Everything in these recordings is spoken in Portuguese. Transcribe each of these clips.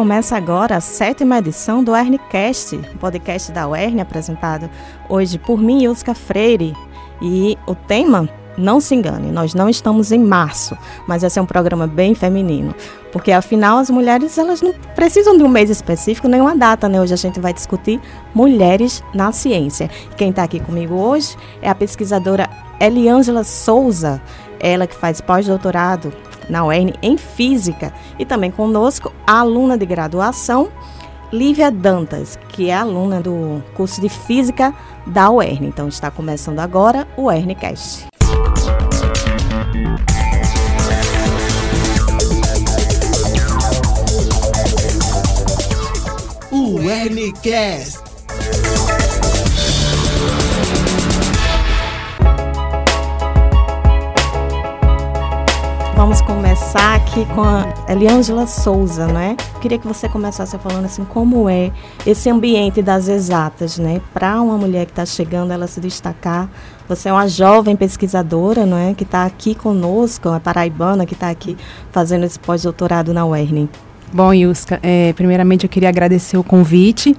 começa agora a sétima edição do Ernicast, podcast da UERN, apresentado hoje por mim, Yuska Freire. E o tema, não se engane, nós não estamos em março, mas esse é um programa bem feminino, porque afinal as mulheres elas não precisam de um mês específico, nem uma data, né? Hoje a gente vai discutir mulheres na ciência. Quem está aqui comigo hoje é a pesquisadora Eliângela Souza, ela que faz pós-doutorado na UERN em Física. E também conosco a aluna de graduação, Lívia Dantas, que é aluna do curso de Física da UERN. Então está começando agora o UERNcast. O UERNcast Vamos começar aqui com a Eliângela Souza, né? Queria que você começasse falando assim, como é esse ambiente das exatas, né? Para uma mulher que está chegando, ela se destacar. Você é uma jovem pesquisadora, não é? Que está aqui conosco, uma paraibana que está aqui fazendo esse pós-doutorado na UERN. Bom, Yuska, é, primeiramente eu queria agradecer o convite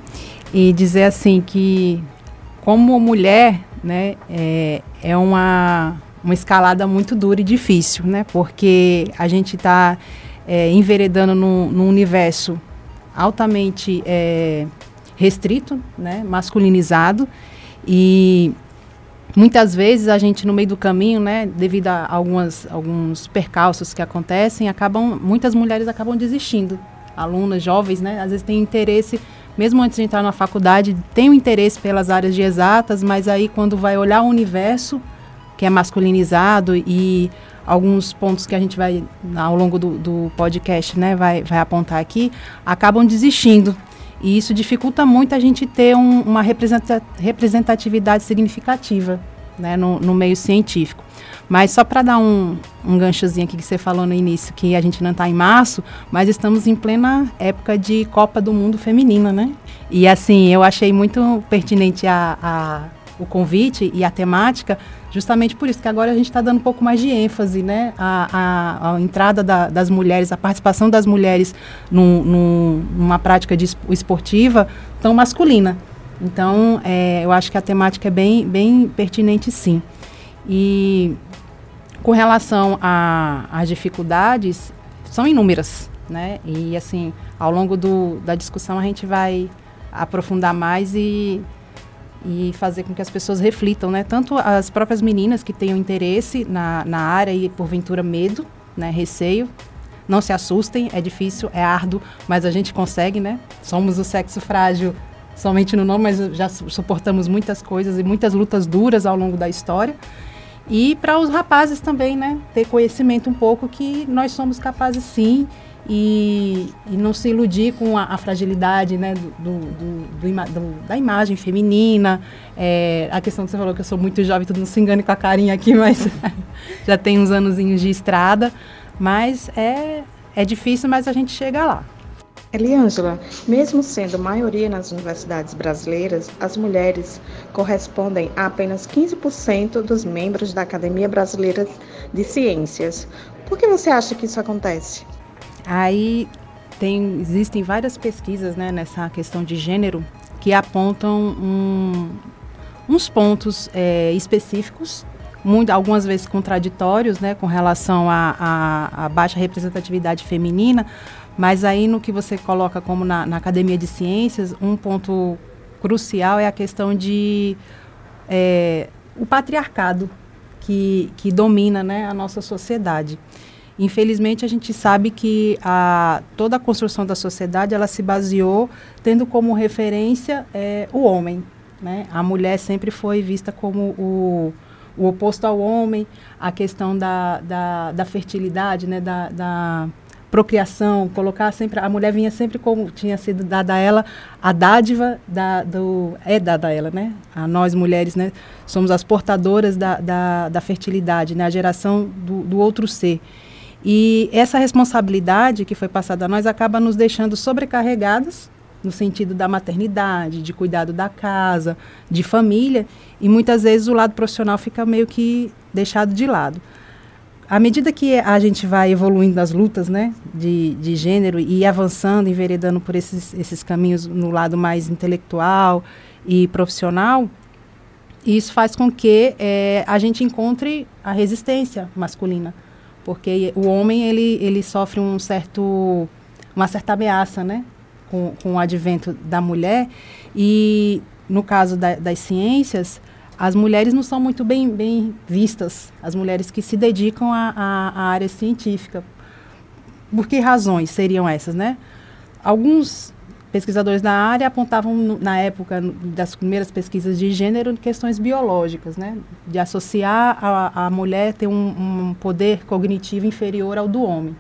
e dizer assim que como mulher, né, é, é uma uma escalada muito dura e difícil, né? Porque a gente está é, enveredando num, num, universo altamente é, restrito, né? Masculinizado e muitas vezes a gente no meio do caminho, né? Devido a algumas, alguns percalços que acontecem, acabam muitas mulheres acabam desistindo. Alunas jovens, né? Às vezes têm interesse mesmo antes de entrar na faculdade, tem o interesse pelas áreas de exatas, mas aí quando vai olhar o universo, que é masculinizado e alguns pontos que a gente vai, ao longo do, do podcast, né, vai, vai apontar aqui, acabam desistindo. E isso dificulta muito a gente ter um, uma representatividade significativa né, no, no meio científico. Mas só para dar um, um ganchozinho aqui que você falou no início, que a gente não está em março, mas estamos em plena época de Copa do Mundo Feminina, né? E assim, eu achei muito pertinente a, a o convite e a temática, justamente por isso que agora a gente está dando um pouco mais de ênfase, né, a, a, entrada da, das mulheres, a participação das mulheres num, num, numa prática de esportiva tão masculina. Então, é, eu acho que a temática é bem, bem pertinente, sim. E com relação às dificuldades, são inúmeras, né? E assim, ao longo do, da discussão a gente vai aprofundar mais e e fazer com que as pessoas reflitam, né? Tanto as próprias meninas que tenham interesse na, na área e porventura medo, né? Receio. Não se assustem, é difícil, é árduo, mas a gente consegue, né? Somos o sexo frágil somente no nome, mas já suportamos muitas coisas e muitas lutas duras ao longo da história. E para os rapazes também, né? Ter conhecimento um pouco que nós somos capazes sim e, e, não se iludir com a, a fragilidade né, do, do, do, da imagem feminina. É, a questão que você falou que eu sou muito jovem, todo mundo se engane com a carinha aqui, mas já tem uns anozinhos de estrada. Mas é, é difícil, mas a gente chega lá. Eliângela, mesmo sendo maioria nas universidades brasileiras, as mulheres correspondem a apenas 15% dos membros da Academia Brasileira de Ciências. Por que você acha que isso acontece? Aí tem, existem várias pesquisas né, nessa questão de gênero que apontam um, uns pontos é, específicos, muito, algumas vezes contraditórios, né, com relação à baixa representatividade feminina, mas aí no que você coloca como na, na, Academia de Ciências, um ponto crucial é a questão de é, o patriarcado que, que domina né, a nossa sociedade. Infelizmente, a gente sabe que a, toda a construção da sociedade ela se baseou tendo como referência é, o homem. Né? A mulher sempre foi vista como o, o oposto ao homem, a questão da, da, da fertilidade, né? da, da procriação, colocar sempre a mulher vinha sempre como tinha sido dada a ela a dádiva da, do é dada a ela, né? A nós mulheres, né? Somos as portadoras da, da, da fertilidade, né? A geração do, do outro ser. E essa responsabilidade que foi passada a nós acaba nos deixando sobrecarregadas no sentido da maternidade, de cuidado da casa, de família, e muitas vezes o lado profissional fica meio que deixado de lado. à medida que a gente vai evoluindo nas lutas né, de, de gênero e avançando, enveredando por esses, esses caminhos no lado mais intelectual e profissional, isso faz com que é, a gente encontre a resistência masculina, porque o homem ele, ele sofre um certo, uma certa ameaça, né, com, com o advento da mulher e no caso da, das ciências as mulheres não são muito bem, bem vistas, as mulheres que se dedicam à área científica. Por que razões seriam essas, né? Alguns pesquisadores da área apontavam, na época das primeiras pesquisas de gênero, questões biológicas, né? De associar a, a mulher ter um, um poder cognitivo inferior ao do homem.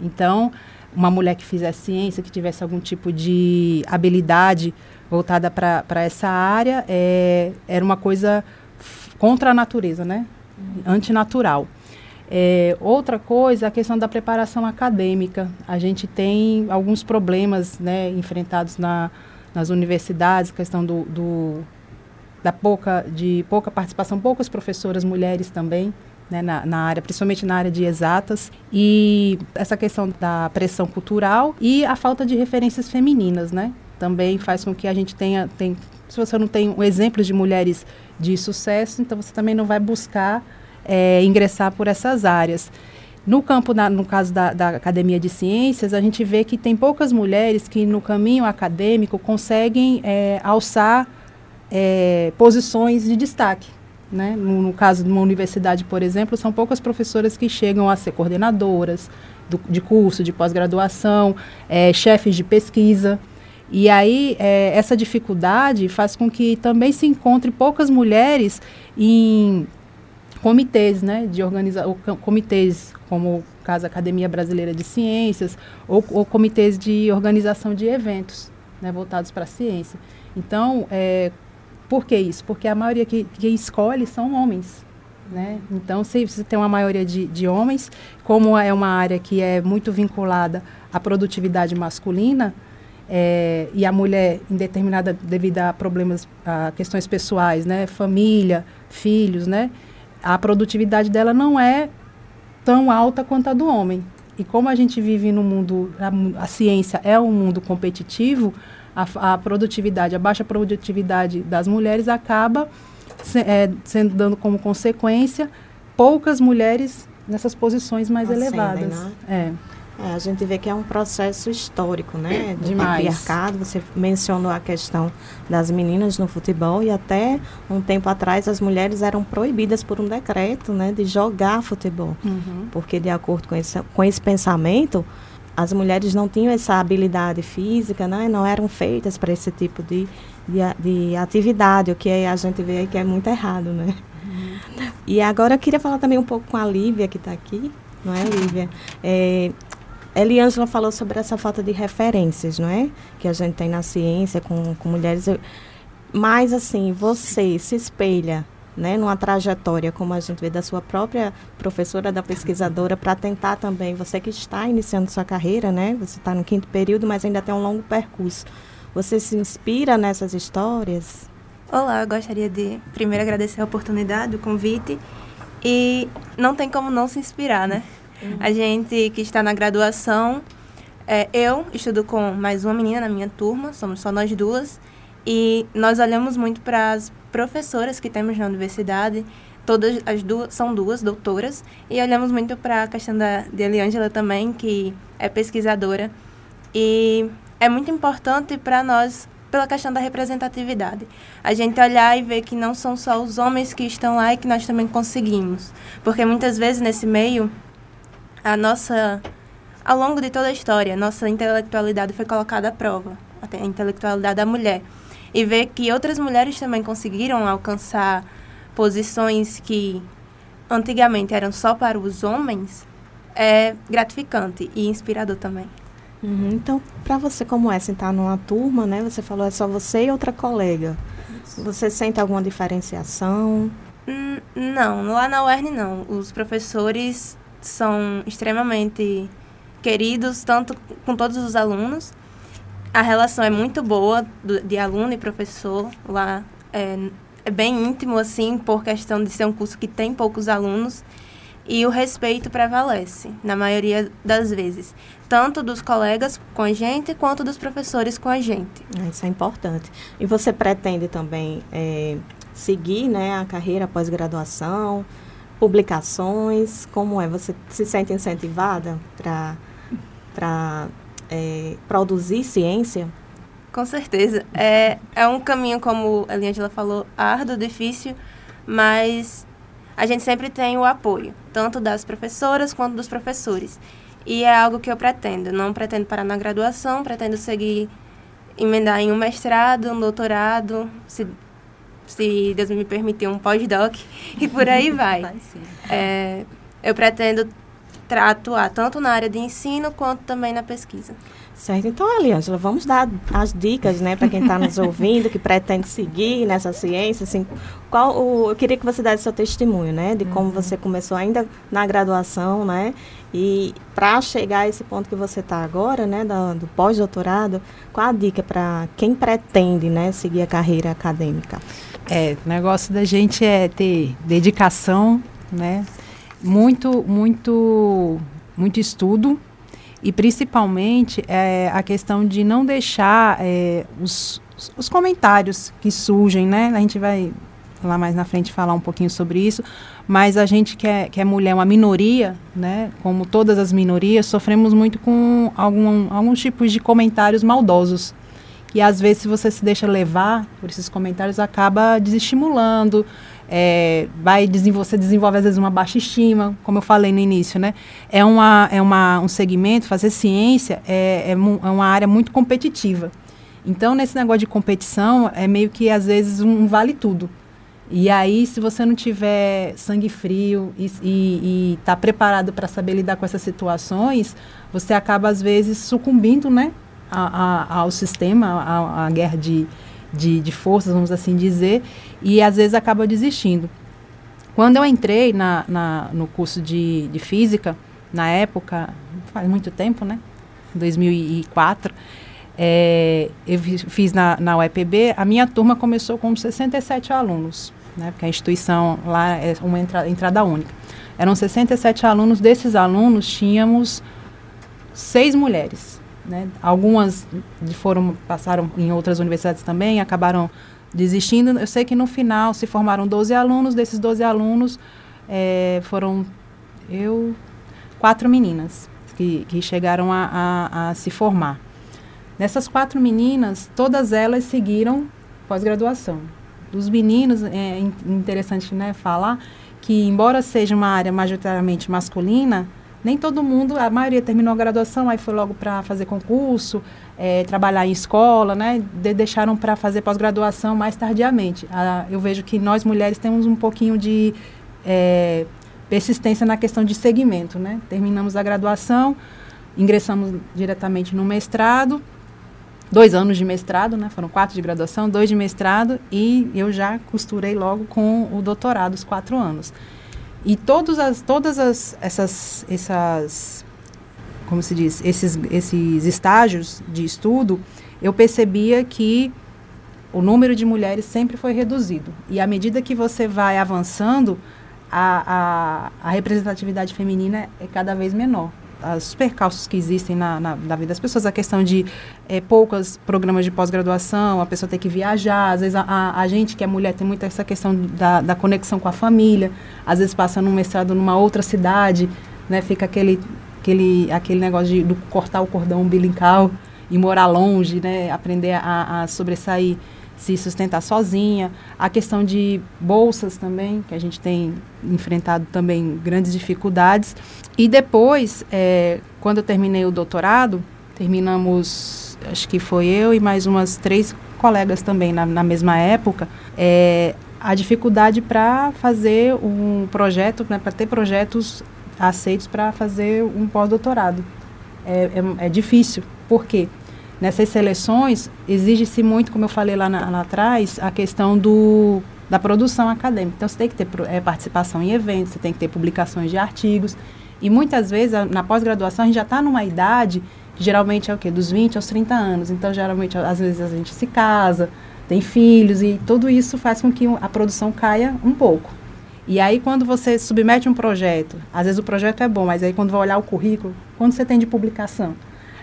Então, uma mulher que fizesse ciência, que tivesse algum tipo de habilidade voltada para essa área, é, era uma coisa contra a natureza, né? Uhum. Antinatural. É, outra coisa, a questão da preparação acadêmica. A gente tem alguns problemas né, enfrentados na, nas universidades, questão do, do, da pouca, de pouca participação, poucas professoras mulheres também. Né, na, na, área, principalmente na área de exatas, e essa questão da pressão cultural e a falta de referências femininas, né? também faz com que a gente tenha, tem, se você não tem um exemplo de mulheres de sucesso, então você também não vai buscar é, ingressar por essas áreas. No campo, no caso da, da, Academia de Ciências, a gente vê que tem poucas mulheres que no caminho acadêmico conseguem é, alçar é, posições de destaque. Né? No, no, caso de uma universidade, por exemplo, são poucas professoras que chegam a ser coordenadoras do, de curso, de pós-graduação, é, chefes de pesquisa. E aí, é, essa dificuldade faz com que também se encontre poucas mulheres em comitês, né, de organizar, comitês como o caso Academia Brasileira de Ciências, ou, ou comitês de organização de eventos, né, voltados para a ciência. Então, é, por que isso? Porque a maioria que, que escolhe são homens. Né? Então, se você tem uma maioria de, de homens, como é uma área que é muito vinculada à produtividade masculina, é, e a mulher em determinada devido a problemas, a questões pessoais, né, família, filhos, né, a produtividade dela não é tão alta quanto a do homem. E como a gente vive no mundo, a, a ciência é um mundo competitivo, a, a, produtividade, a baixa produtividade das mulheres acaba se, é, sendo dando como consequência poucas mulheres nessas posições mais Ascendem, elevadas. Né? É. É, a gente vê que é um processo histórico, né? De patriarcado. Você mencionou a questão das meninas no futebol e até um tempo atrás as mulheres eram proibidas por um decreto, né? De jogar futebol. Uhum. Porque de acordo com esse, com esse pensamento, as mulheres não tinham essa habilidade física, né? Não eram feitas para esse tipo de, de, de, atividade, o que a gente vê que é muito errado, né? Uhum. E agora eu queria falar também um pouco com a Lívia, que está aqui, não é, Lívia? É, Eliângela falou sobre essa falta de referências, não é? Que a gente tem na ciência com, com mulheres. Mas, assim, você se espelha né, numa trajetória, como a gente vê da sua própria professora, da pesquisadora, para tentar também, você que está iniciando sua carreira, né? Você está no quinto período, mas ainda tem um longo percurso. Você se inspira nessas histórias? Olá, eu gostaria de primeiro agradecer a oportunidade, o convite. E não tem como não se inspirar, né? Uhum. A gente que está na graduação, é, eu estudo com mais uma menina na minha turma, somos só nós duas, e nós olhamos muito para as professoras que temos na universidade, todas as duas são duas doutoras, e olhamos muito para a questão da de Eliângela também, que é pesquisadora, e é muito importante para nós pela questão da representatividade. A gente olhar e ver que não são só os homens que estão lá e que nós também conseguimos. Porque muitas vezes nesse meio a nossa ao longo de toda a história, nossa intelectualidade foi colocada à prova, a intelectualidade da mulher. E ver que outras mulheres também conseguiram alcançar posições que antigamente eram só para os homens é gratificante e inspirador também. Uhum. Então, para você, como é sentar numa turma, né? Você falou é só você e outra colega. Isso. Você sente alguma diferenciação? Hum, não, lá na UERN não. Os professores são extremamente queridos, tanto com todos os alunos. A relação é muito boa do, de aluno e professor. Lá é, é, bem íntimo, assim, por questão de ser um curso que tem poucos alunos. e o respeito prevalece, na maioria das vezes, tanto dos colegas com a gente quanto dos professores com a gente. Isso é importante. E você pretende também é, seguir né, a carreira pós-graduação, publicações? Como é? Você se sente incentivada para é, produzir ciência? Com certeza. É, é um caminho, como a Eliangela falou, árduo, difícil, mas a gente sempre tem o apoio, tanto das professoras quanto dos professores. E é algo que eu pretendo. Não pretendo parar na graduação, pretendo seguir, emendar em um mestrado, um doutorado, se, se Deus me permitir, um pós-doc, e por aí vai. vai é, eu pretendo atuar tanto na área de ensino quanto também na pesquisa. Certo. Então, Eliângela, vamos dar as dicas, né, para quem está nos ouvindo, que pretende seguir nessa ciência, assim, qual o, eu queria que você desse seu testemunho, né, de como uhum. você começou ainda na graduação, né, e para chegar a esse ponto que você está agora, né, do, do pós-doutorado, qual a dica para quem pretende, né, seguir a carreira acadêmica? É, o negócio da gente é ter dedicação, né, muito, muito, muito estudo, e principalmente é, a questão de não deixar é, os, os comentários que surgem, né? A gente vai lá mais na frente falar um pouquinho sobre isso, mas a gente que é, que é mulher, uma minoria, né? Como todas as minorias, sofremos muito com algum, alguns tipos de comentários maldosos. E às vezes, se você se deixa levar por esses comentários, acaba desestimulando, é, vai você desenvolve às vezes uma baixa estima, como eu falei no início, né? É, uma, é uma, um segmento, fazer ciência é, é, é uma área muito competitiva. Então, nesse negócio de competição, é meio que às vezes um, um vale tudo. E aí, se você não tiver sangue frio e está preparado para saber lidar com essas situações, você acaba, às vezes, sucumbindo né, a, a, ao sistema, à guerra de, de, de forças, vamos assim dizer, e às vezes acaba desistindo. Quando eu entrei na, na, no curso de, de física, na época, faz muito tempo, né? 2004, é, eu fiz na, na UEPB, a minha turma começou com 67 alunos, né? Porque a instituição lá é uma entrada, entrada única. Eram 67 alunos, desses alunos tínhamos seis mulheres. Né? Algumas foram passaram em outras universidades também, acabaram desistindo. Eu sei que no final se formaram 12 alunos, desses 12 alunos é, foram eu quatro meninas que, que chegaram a, a, a, se formar. Nessas quatro meninas, todas elas seguiram pós-graduação. Dos meninos, é interessante né, falar que, embora seja uma área majoritariamente masculina, nem todo mundo, a maioria terminou a graduação, aí foi logo para fazer concurso, é, trabalhar em escola, né? De, deixaram para fazer pós-graduação mais tardiamente. Ah, eu vejo que nós mulheres temos um pouquinho de é, persistência na questão de segmento, né? Terminamos a graduação, ingressamos diretamente no mestrado, dois anos de mestrado, né? Foram quatro de graduação, dois de mestrado e eu já costurei logo com o doutorado, os quatro anos. E todos as, todas as, essas, essas, como se diz, esses, esses estágios de estudo, eu percebia que o número de mulheres sempre foi reduzido. E à medida que você vai avançando, a, a, a representatividade feminina é cada vez menor os percalços que existem na, na, na, vida das pessoas, a questão de é, poucos programas de pós-graduação, a pessoa ter que viajar, às vezes a, a, a, gente que é mulher tem muito essa questão da, da conexão com a família, às vezes passa num mestrado numa outra cidade, né, fica aquele, aquele, aquele negócio de do cortar o cordão umbilical e morar longe, né, aprender a, a sobressair se sustentar sozinha, a questão de bolsas também, que a gente tem enfrentado também grandes dificuldades. E depois, é, quando eu terminei o doutorado, terminamos, acho que foi eu e mais umas três colegas também na, na mesma época, é, a dificuldade para fazer um projeto, né, para ter projetos aceitos para fazer um pós-doutorado. É, é, é difícil. Por quê? Nessas seleções, exige-se muito, como eu falei lá, na, lá atrás, a questão do, da produção acadêmica. Então, você tem que ter é, participação em eventos, você tem que ter publicações de artigos. E muitas vezes, na pós-graduação, a gente já está numa idade que geralmente é o quê? Dos 20 aos 30 anos. Então, geralmente, às vezes a gente se casa, tem filhos, e tudo isso faz com que a produção caia um pouco. E aí, quando você submete um projeto, às vezes o projeto é bom, mas aí quando vai olhar o currículo, quando você tem de publicação?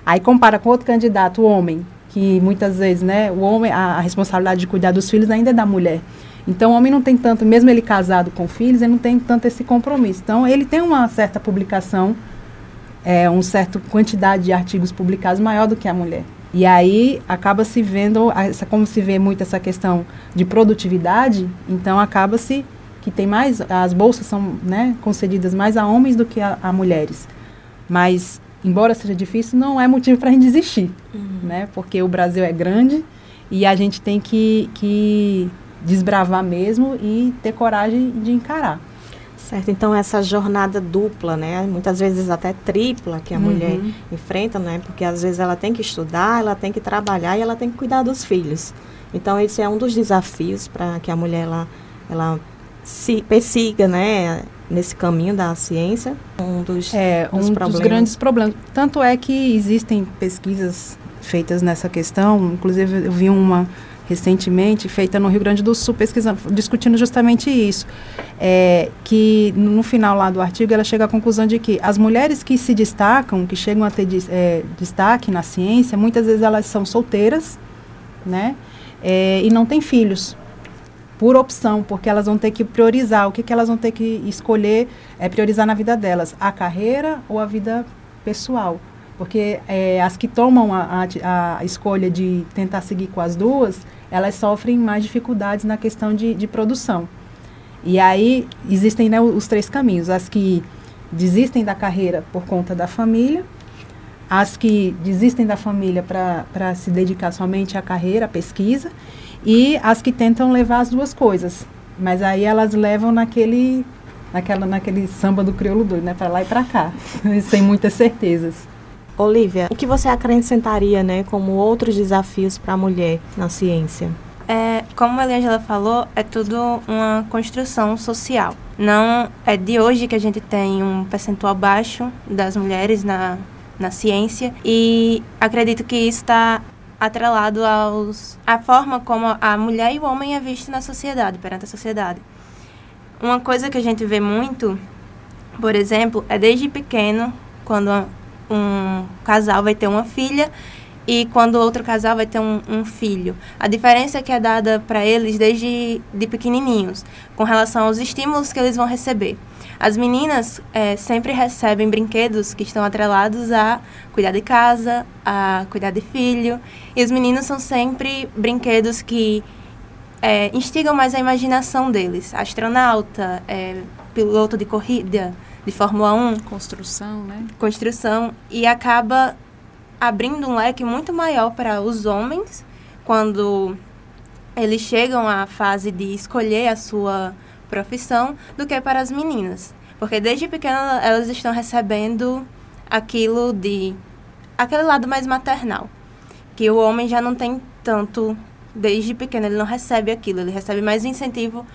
Aí compara com outro candidato, o homem, que muitas vezes, né, o homem, a, a responsabilidade de cuidar dos filhos ainda é da mulher. Então, o homem não tem tanto, mesmo ele casado com filhos, ele não tem tanto esse compromisso. Então, ele tem uma certa publicação, é, uma certa quantidade de artigos publicados maior do que a mulher. E aí acaba se vendo, essa, como se vê muito essa questão de produtividade, então acaba-se que tem mais, as bolsas são né, concedidas mais a homens do que a, a mulheres. Mas, embora seja difícil, não é motivo para a gente desistir, uhum. né? Porque o Brasil é grande e a gente tem que, que desbravar mesmo e ter coragem de encarar. Certo, então essa jornada dupla, né, muitas vezes até tripla que a uhum. mulher enfrenta, né, porque às vezes ela tem que estudar, ela tem que trabalhar e ela tem que cuidar dos filhos. Então esse é um dos desafios para que a mulher ela, ela se persiga, né, nesse caminho da ciência. Um dos, é, um problemas. dos grandes problemas. Tanto é que existem pesquisas feitas nessa questão, inclusive eu vi uma recentemente, feita no Rio Grande do Sul, pesquisando, discutindo justamente isso. É, que no final lá do artigo ela chega à conclusão de que as mulheres que se destacam, que chegam a ter é, destaque na ciência, muitas vezes elas são solteiras, né? É, e não têm filhos por opção, porque elas vão ter que priorizar. O que, que elas vão ter que escolher, é priorizar na vida delas? A carreira ou a vida pessoal? Porque é, as que tomam a, a, a, escolha de tentar seguir com as duas, elas sofrem mais dificuldades na questão de, de produção. E aí existem né, os três caminhos: as que desistem da carreira por conta da família, as que desistem da família para se dedicar somente à carreira, à pesquisa, e as que tentam levar as duas coisas. Mas aí elas levam naquele, naquela, naquele samba do crioulo doido, né, para lá e para cá, sem muitas certezas. Olivia, o que você acrescentaria, né, como outros desafios para a mulher na ciência? É, como a Eliangela falou, é tudo uma construção social. Não é de hoje que a gente tem um percentual baixo das mulheres na, na ciência e acredito que isso está atrelado aos a forma como a mulher e o homem é visto na sociedade, perante a sociedade. Uma coisa que a gente vê muito, por exemplo, é desde pequeno, quando um casal vai ter uma filha e quando outro casal vai ter um, um filho. A diferença que é dada para eles desde de pequenininhos, com relação aos estímulos que eles vão receber. As meninas é, sempre recebem brinquedos que estão atrelados a cuidar de casa, a cuidar de filho, e os meninos são sempre brinquedos que é, instigam mais a imaginação deles. Astronauta, é, piloto de corrida, de Fórmula 1. Construção, né? Construção. E acaba abrindo um leque muito maior para os homens quando eles chegam à fase de escolher a sua profissão do que para as meninas. Porque desde pequena elas estão recebendo aquilo de. aquele lado mais maternal. Que o homem já não tem tanto. Desde pequeno ele não recebe aquilo, ele recebe mais incentivo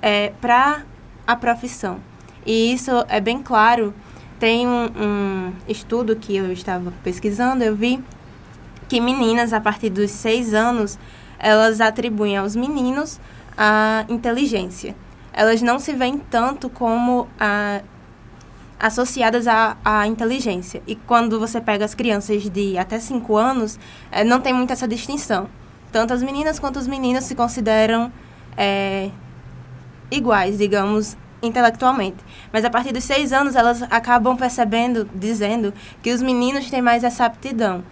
é, para a profissão. E isso é bem claro. Tem um, um estudo que eu estava pesquisando, eu vi que meninas, a partir dos seis anos, elas atribuem aos meninos a inteligência. Elas não se veem tanto como a, associadas à, à inteligência. E quando você pega as crianças de até cinco anos, é, não tem muito essa distinção. Tanto as meninas quanto os meninos se consideram é, iguais, digamos, intelectualmente. Mas a partir dos seis anos, elas acabam percebendo, dizendo, que os meninos têm mais essa aptidão.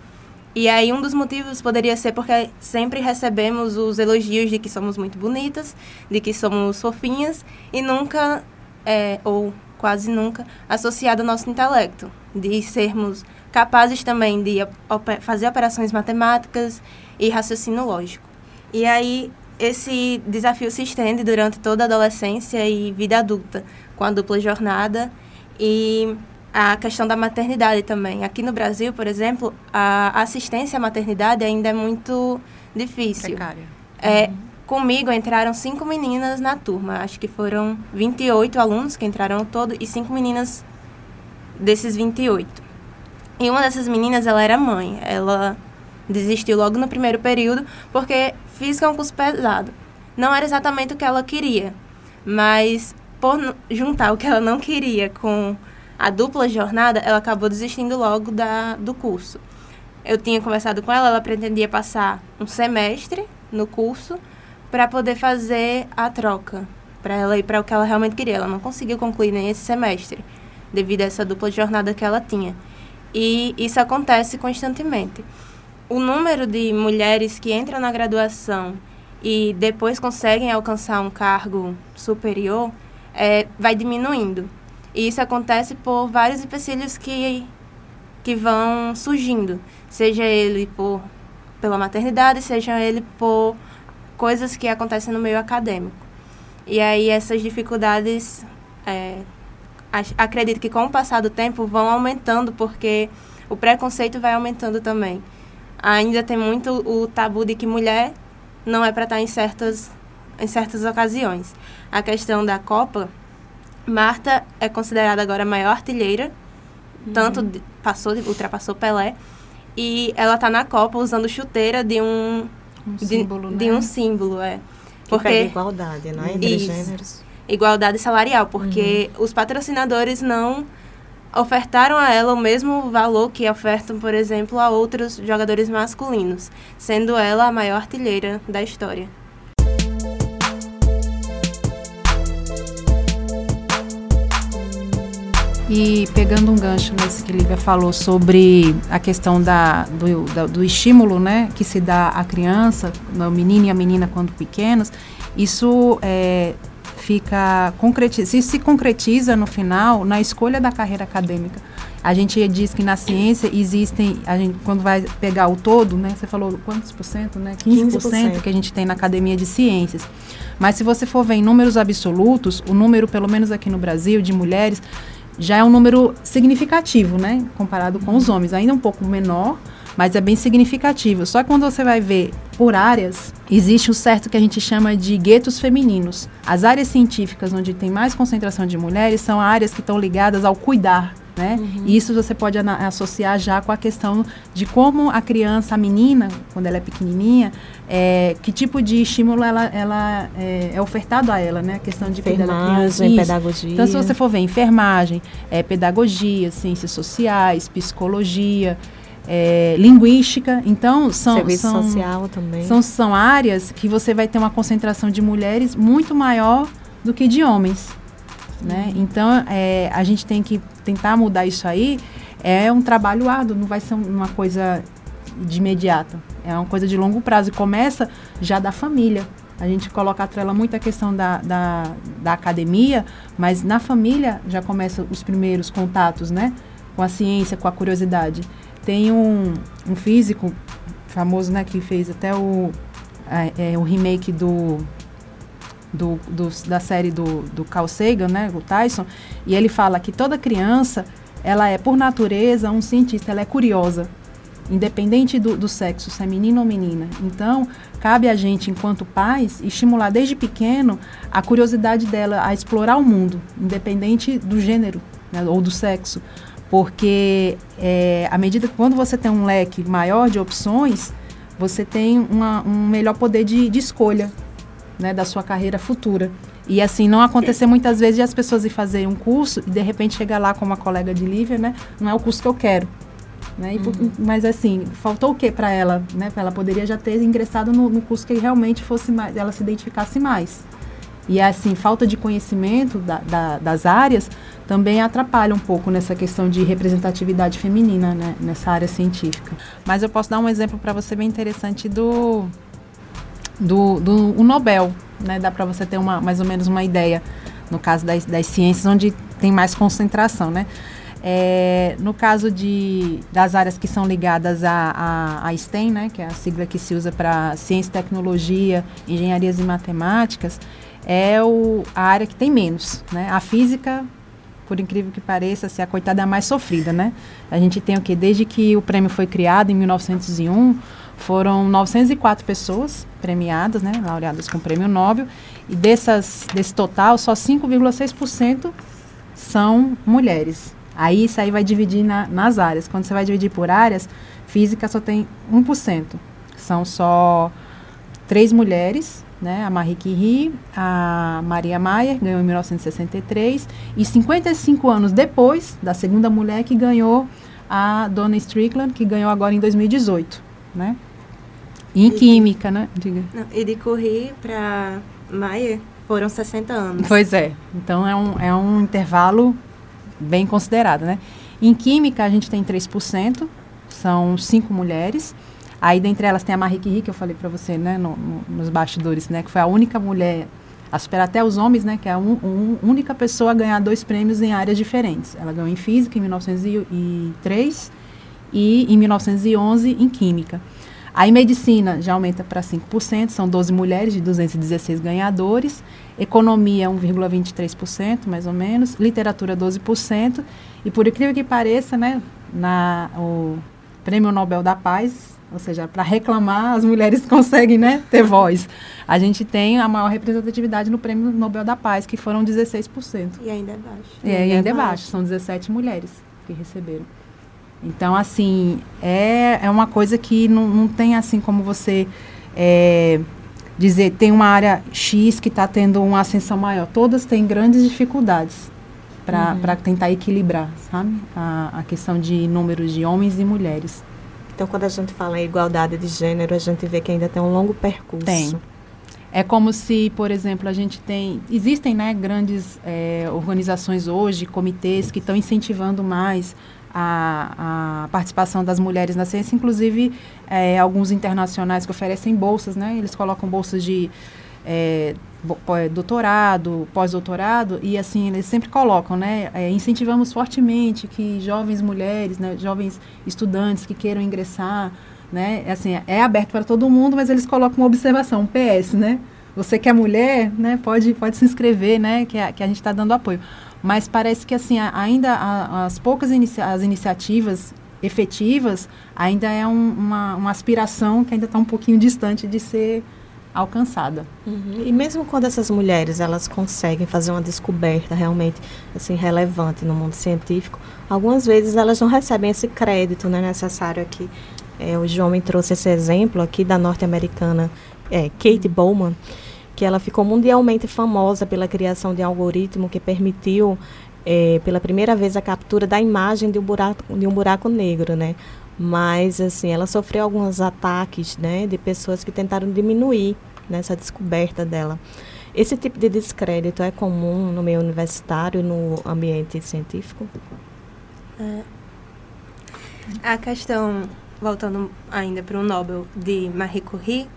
E aí um dos motivos poderia ser porque sempre recebemos os elogios de que somos muito bonitas, de que somos fofinhas, e nunca, é, ou quase nunca, associado ao nosso intelecto, de sermos capazes também de fazer operações matemáticas e raciocínio lógico. E aí esse desafio se estende durante toda a adolescência e vida adulta, com a dupla jornada e a questão da maternidade também. Aqui no Brasil, por exemplo, a assistência à maternidade ainda é muito difícil. Precária. É, uhum. Comigo entraram cinco meninas na turma. Acho que foram 28 alunos que entraram todo e cinco meninas desses 28. E uma dessas meninas, ela era mãe. Ela desistiu logo no primeiro período porque é um curso pesado. Não era exatamente o que ela queria, mas por juntar o que ela não queria com a dupla jornada, ela acabou desistindo logo da, do curso. Eu tinha conversado com ela, ela pretendia passar um semestre no curso para poder fazer a troca, para ela ir para o que ela realmente queria. Ela não conseguiu concluir nem esse semestre, devido a essa dupla jornada que ela tinha. E isso acontece constantemente. O número de mulheres que entram na graduação e depois conseguem alcançar um cargo superior é, vai diminuindo. E isso acontece por vários empecilhos que, que vão surgindo, seja ele por, pela maternidade, seja ele por coisas que acontecem no meio acadêmico. E aí essas dificuldades, é, acredito que com o passar do tempo vão aumentando, porque o preconceito vai aumentando também. Ainda tem muito o tabu de que mulher não é para estar em certas, em certas ocasiões. A questão da Copa Marta é considerada agora a maior artilheira, uhum. tanto de, passou, ultrapassou Pelé, e ela está na Copa usando chuteira de um, um de, símbolo, de né? um símbolo, é. Que porque igualdade, né, entre isso, gêneros. Igualdade salarial, porque uhum. os patrocinadores não ofertaram a ela o mesmo valor que ofertam, por exemplo, a outros jogadores masculinos, sendo ela a maior artilheira da história. E pegando um gancho nesse que Lívia falou sobre a questão da, do, da, do estímulo né, que se dá à criança, no menino e a menina quando pequenos, isso é, fica concretiza, se concretiza no final na escolha da carreira acadêmica. A gente diz que na ciência existem, a gente quando vai pegar o todo, né? Você falou quantos por cento, né? 15%, 15%. que a gente tem na academia de ciências. Mas se você for ver em números absolutos, o número, pelo menos aqui no Brasil, de mulheres já é um número significativo, né? Comparado com os homens. Ainda um pouco menor, mas é bem significativo. Só que quando você vai ver por áreas, existe o certo que a gente chama de guetos femininos. As áreas científicas onde tem mais concentração de mulheres são áreas que estão ligadas ao cuidar, né? Uhum. E isso você pode associar já com a questão de como a criança, a menina, quando ela é pequenininha, é, que tipo de estímulo ela, ela é, é, ofertado a ela, né? A questão de criança. pedagogia. Então, se você for ver enfermagem, é, pedagogia, ciências sociais, psicologia, é, linguística. Então, são, Serviço são, social também. São, são áreas que você vai ter uma concentração de mulheres muito maior do que de homens. Né? Então, é, a gente tem que tentar mudar isso aí. É um trabalho árduo, não vai ser uma coisa de imediato. É uma coisa de longo prazo. E começa já da família. A gente coloca a trela muito a questão da, da, da academia, mas na família já começam os primeiros contatos, né? Com a ciência, com a curiosidade. Tem um, um físico famoso, né? Que fez até o, é, o remake do do, do, da série do, do Carl Sagan, né, o Tyson, e ele fala que toda criança, ela é, por natureza, um cientista, ela é curiosa, independente do, do sexo, se é menino ou menina. Então, cabe a gente, enquanto pais, estimular desde pequeno a curiosidade dela a explorar o mundo, independente do gênero né, ou do sexo. Porque, é, à medida que quando você tem um leque maior de opções, você tem uma, um melhor poder de, de escolha né, da sua carreira futura. E assim, não acontecer muitas vezes de as pessoas ir fazer um curso e de repente chegar lá com uma colega de Lívia, né? Não é o curso que eu quero. Né? Uhum. Mas assim, faltou o que para ela? Né? Ela poderia já ter ingressado no, no, curso que realmente fosse mais, ela se identificasse mais. E assim, falta de conhecimento da, da, das áreas também atrapalha um pouco nessa questão de representatividade feminina né? nessa área científica. Mas eu posso dar um exemplo para você bem interessante do do, do o Nobel, né? Dá para você ter uma, mais ou menos uma ideia, no caso das, das ciências, onde tem mais concentração, né? É, no caso de, das áreas que são ligadas à, à, STEM, né, que é a sigla que se usa para ciência, tecnologia, engenharias e matemáticas, é o, a área que tem menos. Né? A física, por incrível que pareça, assim, a coitada é a mais sofrida. Né? A gente tem o que? Desde que o prêmio foi criado, em 1901, foram 904 pessoas premiadas, né, laureadas com o prêmio Nobel, e dessas, desse total, só 5,6% são mulheres. Aí isso aí vai dividir na, nas áreas. Quando você vai dividir por áreas, física só tem 1%. São só três mulheres né? A Marie Curie, a Maria Mayer ganhou em 1963 e 55 anos depois da segunda mulher que ganhou a Donna Strickland, que ganhou agora em 2018, né? Em e química, né? Diga. Não, e de Curie para Mayer foram 60 anos. Pois é. Então é um, é um intervalo bem considerado, né? Em química a gente tem 3%, são cinco mulheres. Aí, dentre elas, tem a Marie Curie, que eu falei para você, né, no, no, nos bastidores, né, que foi a única mulher a superar até os homens, né, que é a un, un, única pessoa a ganhar dois prêmios em áreas diferentes. Ela ganhou em física em 1903 e em 1911 em química. Aí medicina já aumenta para 5%, são 12 mulheres de 216 ganhadores. Economia 1,23%, mais ou menos. Literatura 12%. E por incrível que pareça, né, na, o Prêmio Nobel da Paz ou seja, para reclamar, as mulheres conseguem né, ter voz. A gente tem a maior representatividade no Prêmio Nobel da Paz, que foram 16%. E ainda é baixo. É, e ainda é, é baixo. São 17 mulheres que receberam. Então, assim, é, é uma coisa que não, não tem assim como você é, dizer, tem uma área X que está tendo uma ascensão maior. Todas têm grandes dificuldades para uhum. tentar equilibrar, sabe? A, a questão de números de homens e mulheres. Então, quando a gente fala em igualdade de gênero, a gente vê que ainda tem um longo percurso. Tem. É como se, por exemplo, a gente tem. Existem né, grandes é, organizações hoje, comitês, que estão incentivando mais a, a, participação das mulheres na ciência, inclusive é, alguns internacionais que oferecem bolsas, né? Eles colocam bolsas de é, doutorado, pós-doutorado, e assim, eles sempre colocam, né? É, incentivamos fortemente que jovens mulheres, né, jovens estudantes que queiram ingressar, né? Assim, é aberto para todo mundo, mas eles colocam uma observação, um PS, né? Você que é mulher, né, pode, pode se inscrever, né, que a, que a gente está dando apoio. Mas parece que, assim, ainda as poucas inicia as iniciativas efetivas ainda é um, uma, uma aspiração que ainda está um pouquinho distante de ser alcançada. Uhum. E mesmo quando essas mulheres elas conseguem fazer uma descoberta realmente assim relevante no mundo científico, algumas vezes elas não recebem esse crédito né, necessário aqui. É, o João me trouxe esse exemplo aqui da norte-americana é, Kate Bowman, que ela ficou mundialmente famosa pela criação de um algoritmo que permitiu é, pela primeira vez a captura da imagem de um buraco, de um buraco negro, né? mas assim ela sofreu alguns ataques né de pessoas que tentaram diminuir nessa descoberta dela esse tipo de descrédito é comum no meio universitário no ambiente científico é. a questão voltando ainda para o Nobel de Marie Curie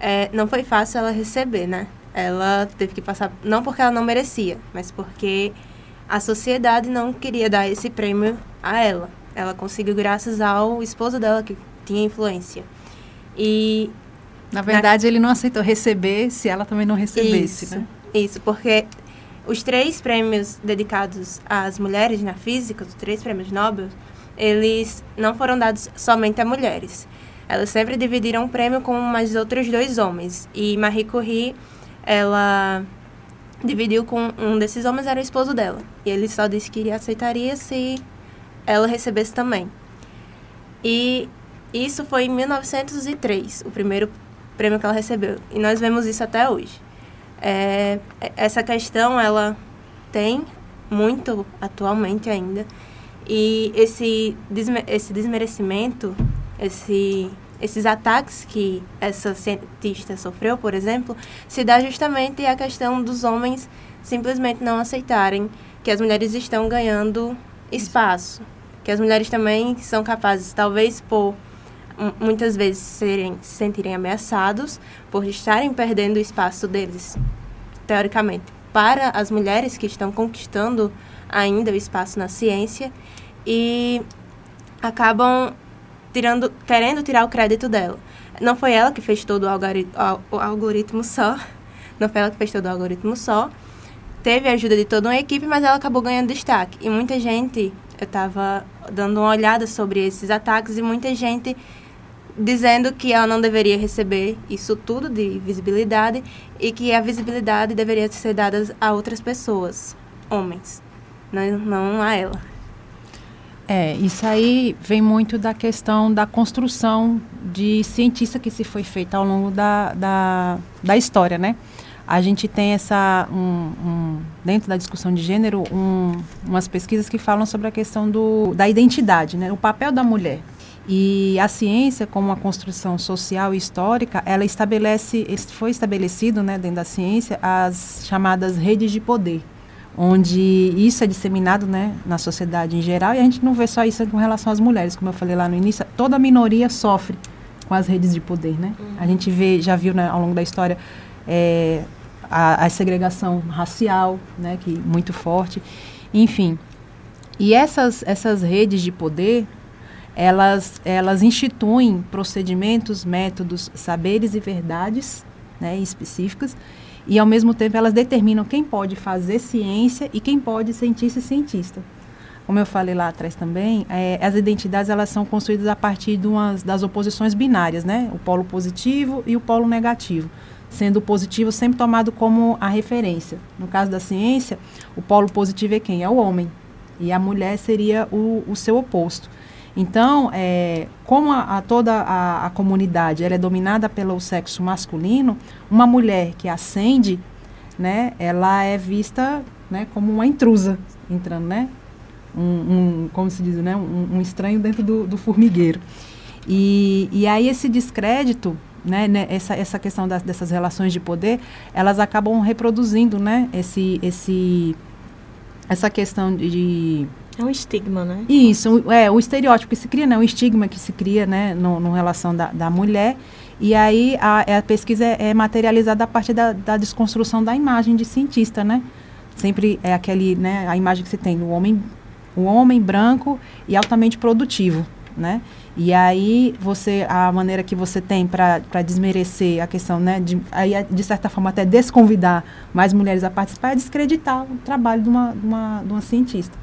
é, não foi fácil ela receber né ela teve que passar não porque ela não merecia mas porque a sociedade não queria dar esse prêmio a ela ela conseguiu graças ao esposo dela, que tinha influência. E. Na verdade, na... ele não aceitou receber se ela também não recebesse, isso, né? Isso, porque os três prêmios dedicados às mulheres na física, os três prêmios Nobel, eles não foram dados somente a mulheres. Elas sempre dividiram o prêmio com mais outros dois homens. E Marie Curie, ela dividiu com um desses homens, era o esposo dela. E ele só disse que aceitaria se ela recebesse também. E isso foi em 1903, o primeiro prêmio que ela recebeu. E nós vemos isso até hoje. É, essa questão, ela tem muito atualmente ainda. E esse, desme esse desmerecimento, esse, esses ataques que essa cientista sofreu, por exemplo, se dá justamente à questão dos homens simplesmente não aceitarem que as mulheres estão ganhando espaço que as mulheres também são capazes, talvez por muitas vezes serem, se sentirem ameaçados por estarem perdendo o espaço deles, teoricamente, para as mulheres que estão conquistando ainda o espaço na ciência e acabam tirando, querendo tirar o crédito dela. Não foi ela que fez todo o algoritmo, o algoritmo só, não foi ela que fez todo o algoritmo só. Teve a ajuda de toda uma equipe, mas ela acabou ganhando destaque. E muita gente eu estava dando uma olhada sobre esses ataques e muita gente dizendo que ela não deveria receber isso tudo de visibilidade e que a visibilidade deveria ser dada a outras pessoas, homens, não, não a ela. É, isso aí vem muito da questão da construção de cientista que se foi feita ao longo da, da, da história, né? A gente tem essa, um, um, dentro da discussão de gênero, um, umas pesquisas que falam sobre a questão do, da identidade, né? o papel da mulher. E a ciência, como uma construção social e histórica, ela estabelece, foi estabelecido né, dentro da ciência as chamadas redes de poder, onde isso é disseminado né, na sociedade em geral, e a gente não vê só isso com relação às mulheres, como eu falei lá no início, toda a minoria sofre com as redes de poder. Né? Uhum. A gente vê, já viu né, ao longo da história é, a, a, segregação racial, né, que muito forte, enfim. E essas, essas redes de poder, elas, elas instituem procedimentos, métodos, saberes e verdades né, específicas, e ao mesmo tempo elas determinam quem pode fazer ciência e quem pode ser cientista. Como eu falei lá atrás também, é, as identidades elas são construídas a partir umas, das oposições binárias, né? O polo positivo e o polo negativo sendo o positivo sempre tomado como a referência. No caso da ciência, o polo positivo é quem? É o homem. E a mulher seria o, o seu oposto. Então, é, como a, a toda a, a, comunidade ela é dominada pelo sexo masculino, uma mulher que ascende, né, ela é vista né, como uma intrusa entrando, né? Um, um como se diz, né, um, um estranho dentro do, do formigueiro. E, e aí esse descrédito né, né, essa, essa questão das, dessas relações de poder, elas acabam reproduzindo, né, esse, esse, essa questão de... É um estigma, né? Isso, é, o estereótipo que se cria, né, o estigma que se cria, né, no, no relação da, da mulher, e aí a, a pesquisa é, é, materializada a partir da, da desconstrução da imagem de cientista, né? Sempre é aquele, né, a imagem que se tem do homem, o homem branco e altamente produtivo, né? E aí você a maneira que você tem para desmerecer a questão, né, de, aí de certa forma até desconvidar mais mulheres a participar é descreditar o trabalho de uma, de uma, de uma cientista,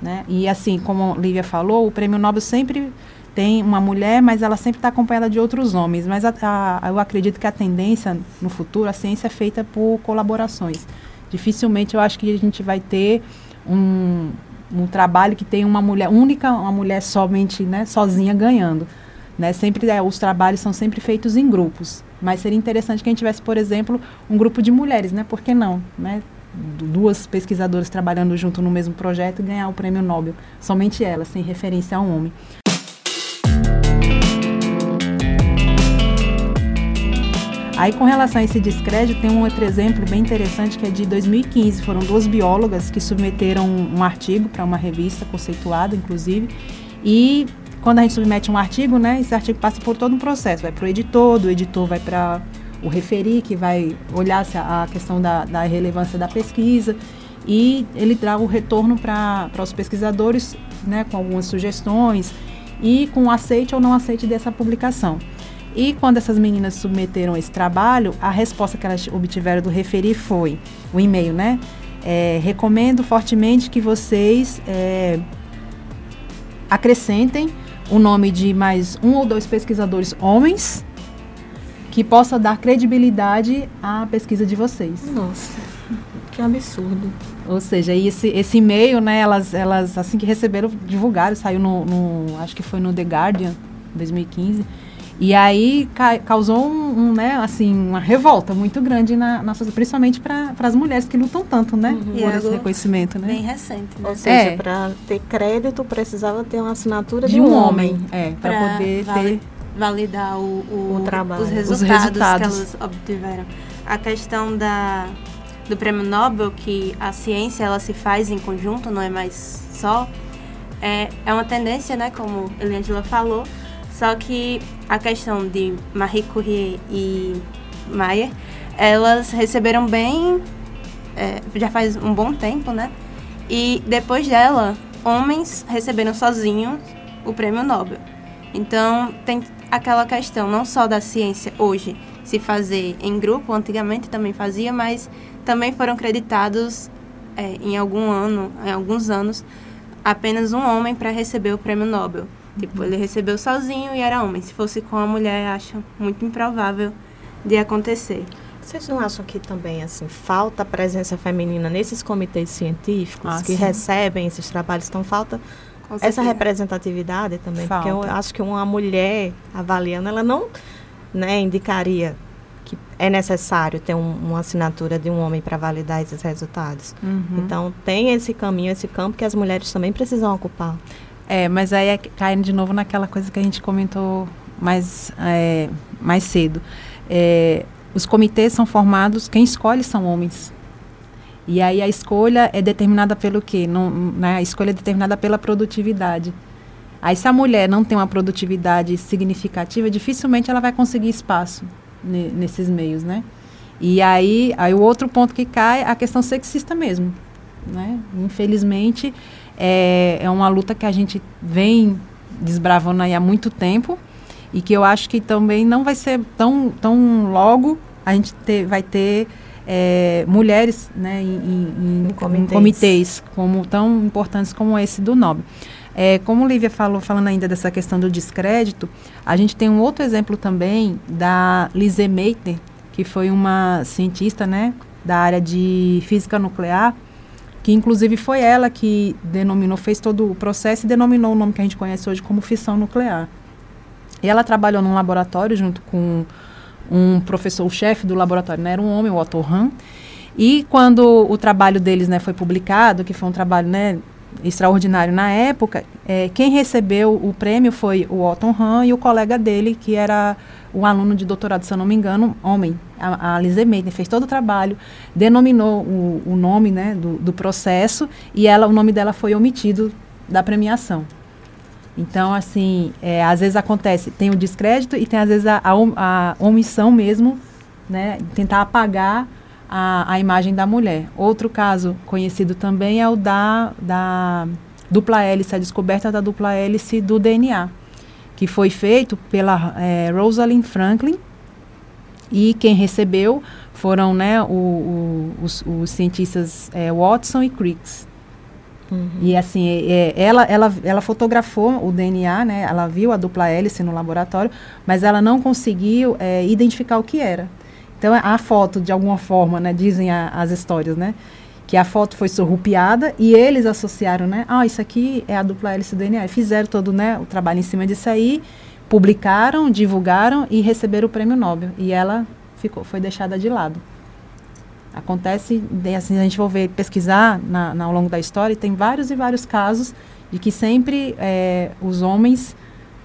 né? E assim, como Lívia falou, o Prêmio Nobel sempre tem uma mulher, mas ela sempre está acompanhada de outros homens. Mas a, a, eu acredito que a tendência no futuro, a ciência é feita por colaborações. Dificilmente eu acho que a gente vai ter um, um trabalho que tem uma mulher única, uma mulher somente, né, sozinha ganhando. Né? Sempre é, os trabalhos são sempre feitos em grupos, mas seria interessante que a gente tivesse, por exemplo, um grupo de mulheres, né? Por que não, né? Duas pesquisadoras trabalhando junto no mesmo projeto ganhar o prêmio Nobel, somente elas, sem referência a um homem. Aí, com relação a esse descrédito, tem um outro exemplo bem interessante que é de 2015. Foram duas biólogas que submeteram um artigo para uma revista conceituada, inclusive, e quando a gente submete um artigo, né, esse artigo passa por todo um processo. Vai para o editor, do editor vai para o referir, que vai olhar a questão da, da relevância da pesquisa, e ele dá o retorno para os pesquisadores, né, com algumas sugestões e com aceite ou não aceite dessa publicação. E quando essas meninas submeteram esse trabalho, a resposta que elas obtiveram do referir foi o e-mail, né? É, recomendo fortemente que vocês é, acrescentem o nome de mais um ou dois pesquisadores homens que possa dar credibilidade à pesquisa de vocês. Nossa, que absurdo. Ou seja, esse, esse e-mail, né, elas, elas assim que receberam, divulgaram, saiu no, no acho que foi no The Guardian, 2015. E aí ca causou um, um, né, assim, uma revolta muito grande na, na principalmente para as mulheres que lutam tanto, né, uhum. por esse reconhecimento, né? Bem recente, né? Ou seja, é. para ter crédito precisava ter uma assinatura de, de um, homem, homem. é, para poder ter validar o, o, o trabalho, os resultados, os resultados, que elas obtiveram. A questão da do Prêmio Nobel que a ciência ela se faz em conjunto, não é mais só é, é uma tendência, né, como Eliangela falou, só que a questão de Marie Curie e Mayer, elas receberam bem, é, já faz um bom tempo, né? E depois dela, homens receberam sozinhos o prêmio Nobel. Então, tem aquela questão não só da ciência hoje se fazer em grupo, antigamente também fazia, mas também foram creditados é, em algum ano, em alguns anos, apenas um homem para receber o prêmio Nobel. Tipo, ele recebeu sozinho e era homem. Se fosse com a mulher, acho muito improvável de acontecer. Vocês não acham que também assim falta a presença feminina nesses comitês científicos ah, que sim. recebem esses trabalhos? Então falta essa representatividade também, Falta. porque eu acho que uma mulher avaliando, ela não né, indicaria que é necessário ter um, uma assinatura de um homem para validar esses resultados. Uhum. Então, tem esse caminho, esse campo que as mulheres também precisam ocupar. É, mas aí é caindo de novo naquela coisa que a gente comentou mais, é, mais cedo. É, os comitês são formados, quem escolhe são homens. E aí a escolha é determinada pelo quê? Não, né, a escolha é determinada pela produtividade. Aí se a mulher não tem uma produtividade significativa, dificilmente ela vai conseguir espaço ne, nesses meios, né? E aí, aí o outro ponto que cai é a questão sexista mesmo, né? Infelizmente, é, é uma luta que a gente vem desbravando aí há muito tempo e que eu acho que também não vai ser tão, tão logo a gente ter, vai ter é, mulheres né, em, em, em, comitês. em, comitês. como tão importantes como esse do Nobel. É, como Lívia falou, falando ainda dessa questão do descrédito, a gente tem um outro exemplo também da Lise Meitner, que foi uma cientista né, da área de física nuclear, que inclusive foi ela que denominou, fez todo o processo e denominou o nome que a gente conhece hoje como fissão nuclear. E ela trabalhou num laboratório junto com um professor, o chefe do laboratório, né, era um homem, o Otto Hahn. E quando o trabalho deles né, foi publicado, que foi um trabalho né, extraordinário na época, é, quem recebeu o prêmio foi o Otto Hahn e o colega dele, que era o aluno de doutorado, se eu não me engano, homem, a, a Lise Meitner, fez todo o trabalho, denominou o, o nome né, do, do processo e ela, o nome dela foi omitido da premiação. Então, assim, é, às vezes acontece, tem o descrédito e tem às vezes a, a, a omissão mesmo, né? Tentar apagar a, a imagem da mulher. Outro caso conhecido também é o da, da dupla hélice, a descoberta da dupla hélice do DNA, que foi feito pela é, Rosalind Franklin e quem recebeu foram né, o, o, os, os, cientistas é, Watson e Crick. Uhum. E assim, é, é, ela, ela, ela fotografou o DNA, né? Ela viu a dupla hélice no laboratório, mas ela não conseguiu é, identificar o que era. Então a foto, de alguma forma, né? Dizem a, as histórias, né? Que a foto foi surrupiada e eles associaram, né? Ah, isso aqui é a dupla hélice do DNA. Fizeram todo né, o trabalho em cima disso aí, publicaram, divulgaram e receberam o prêmio Nobel. E ela ficou, foi deixada de lado. Acontece, assim, a gente vai ver, pesquisar na, na, ao longo da história, tem vários e vários casos de que sempre é, os homens,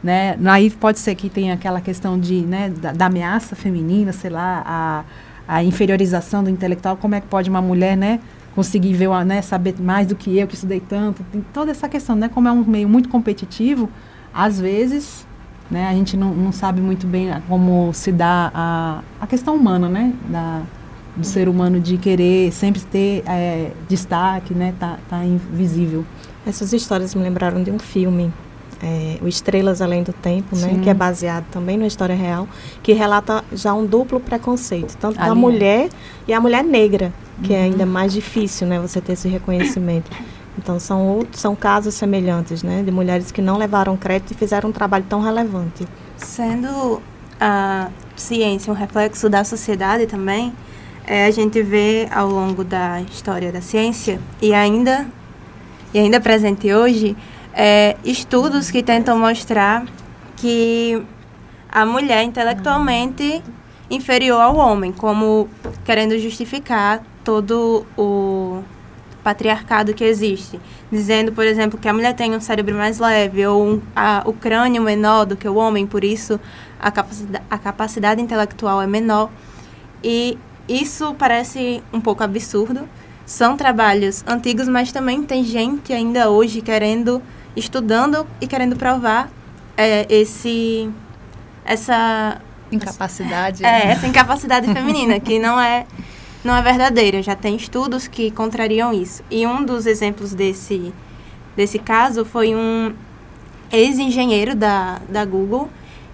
né, aí pode ser que tenha aquela questão de, né, da, da, ameaça feminina, sei lá, a, a inferiorização do intelectual, como é que pode uma mulher, né, conseguir ver, né, saber mais do que eu, que estudei tanto, tem toda essa questão, né, como é um meio muito competitivo, às vezes, né, a gente não, não sabe muito bem como se dá a, a questão humana, né, da do ser humano de querer sempre ter é, destaque, né? Tá, tá invisível. Essas histórias me lembraram de um filme, é, o Estrelas Além do Tempo, né? Que é baseado também na história real, que relata já um duplo preconceito, tanto Ali da mulher é. e a mulher negra, que é uhum. é ainda mais difícil, né? Você ter esse reconhecimento. Então são outros, são casos semelhantes, né? De mulheres que não levaram crédito e fizeram um trabalho tão relevante. Sendo a ciência um reflexo da sociedade também, é, a gente vê ao longo da história da ciência e ainda e ainda presente hoje é, estudos que tentam mostrar que a mulher intelectualmente inferior ao homem, como querendo justificar todo o patriarcado que existe, dizendo, por exemplo, que a mulher tem um cérebro mais leve ou um, a, o crânio menor do que o homem, por isso a a capacidade intelectual é menor. E isso parece um pouco absurdo. São trabalhos antigos, mas também tem gente ainda hoje querendo, estudando e querendo provar é, esse, essa incapacidade. É, essa incapacidade feminina que não é não é verdadeira. Já tem estudos que contrariam isso. E um dos exemplos desse desse caso foi um ex-engenheiro da, da Google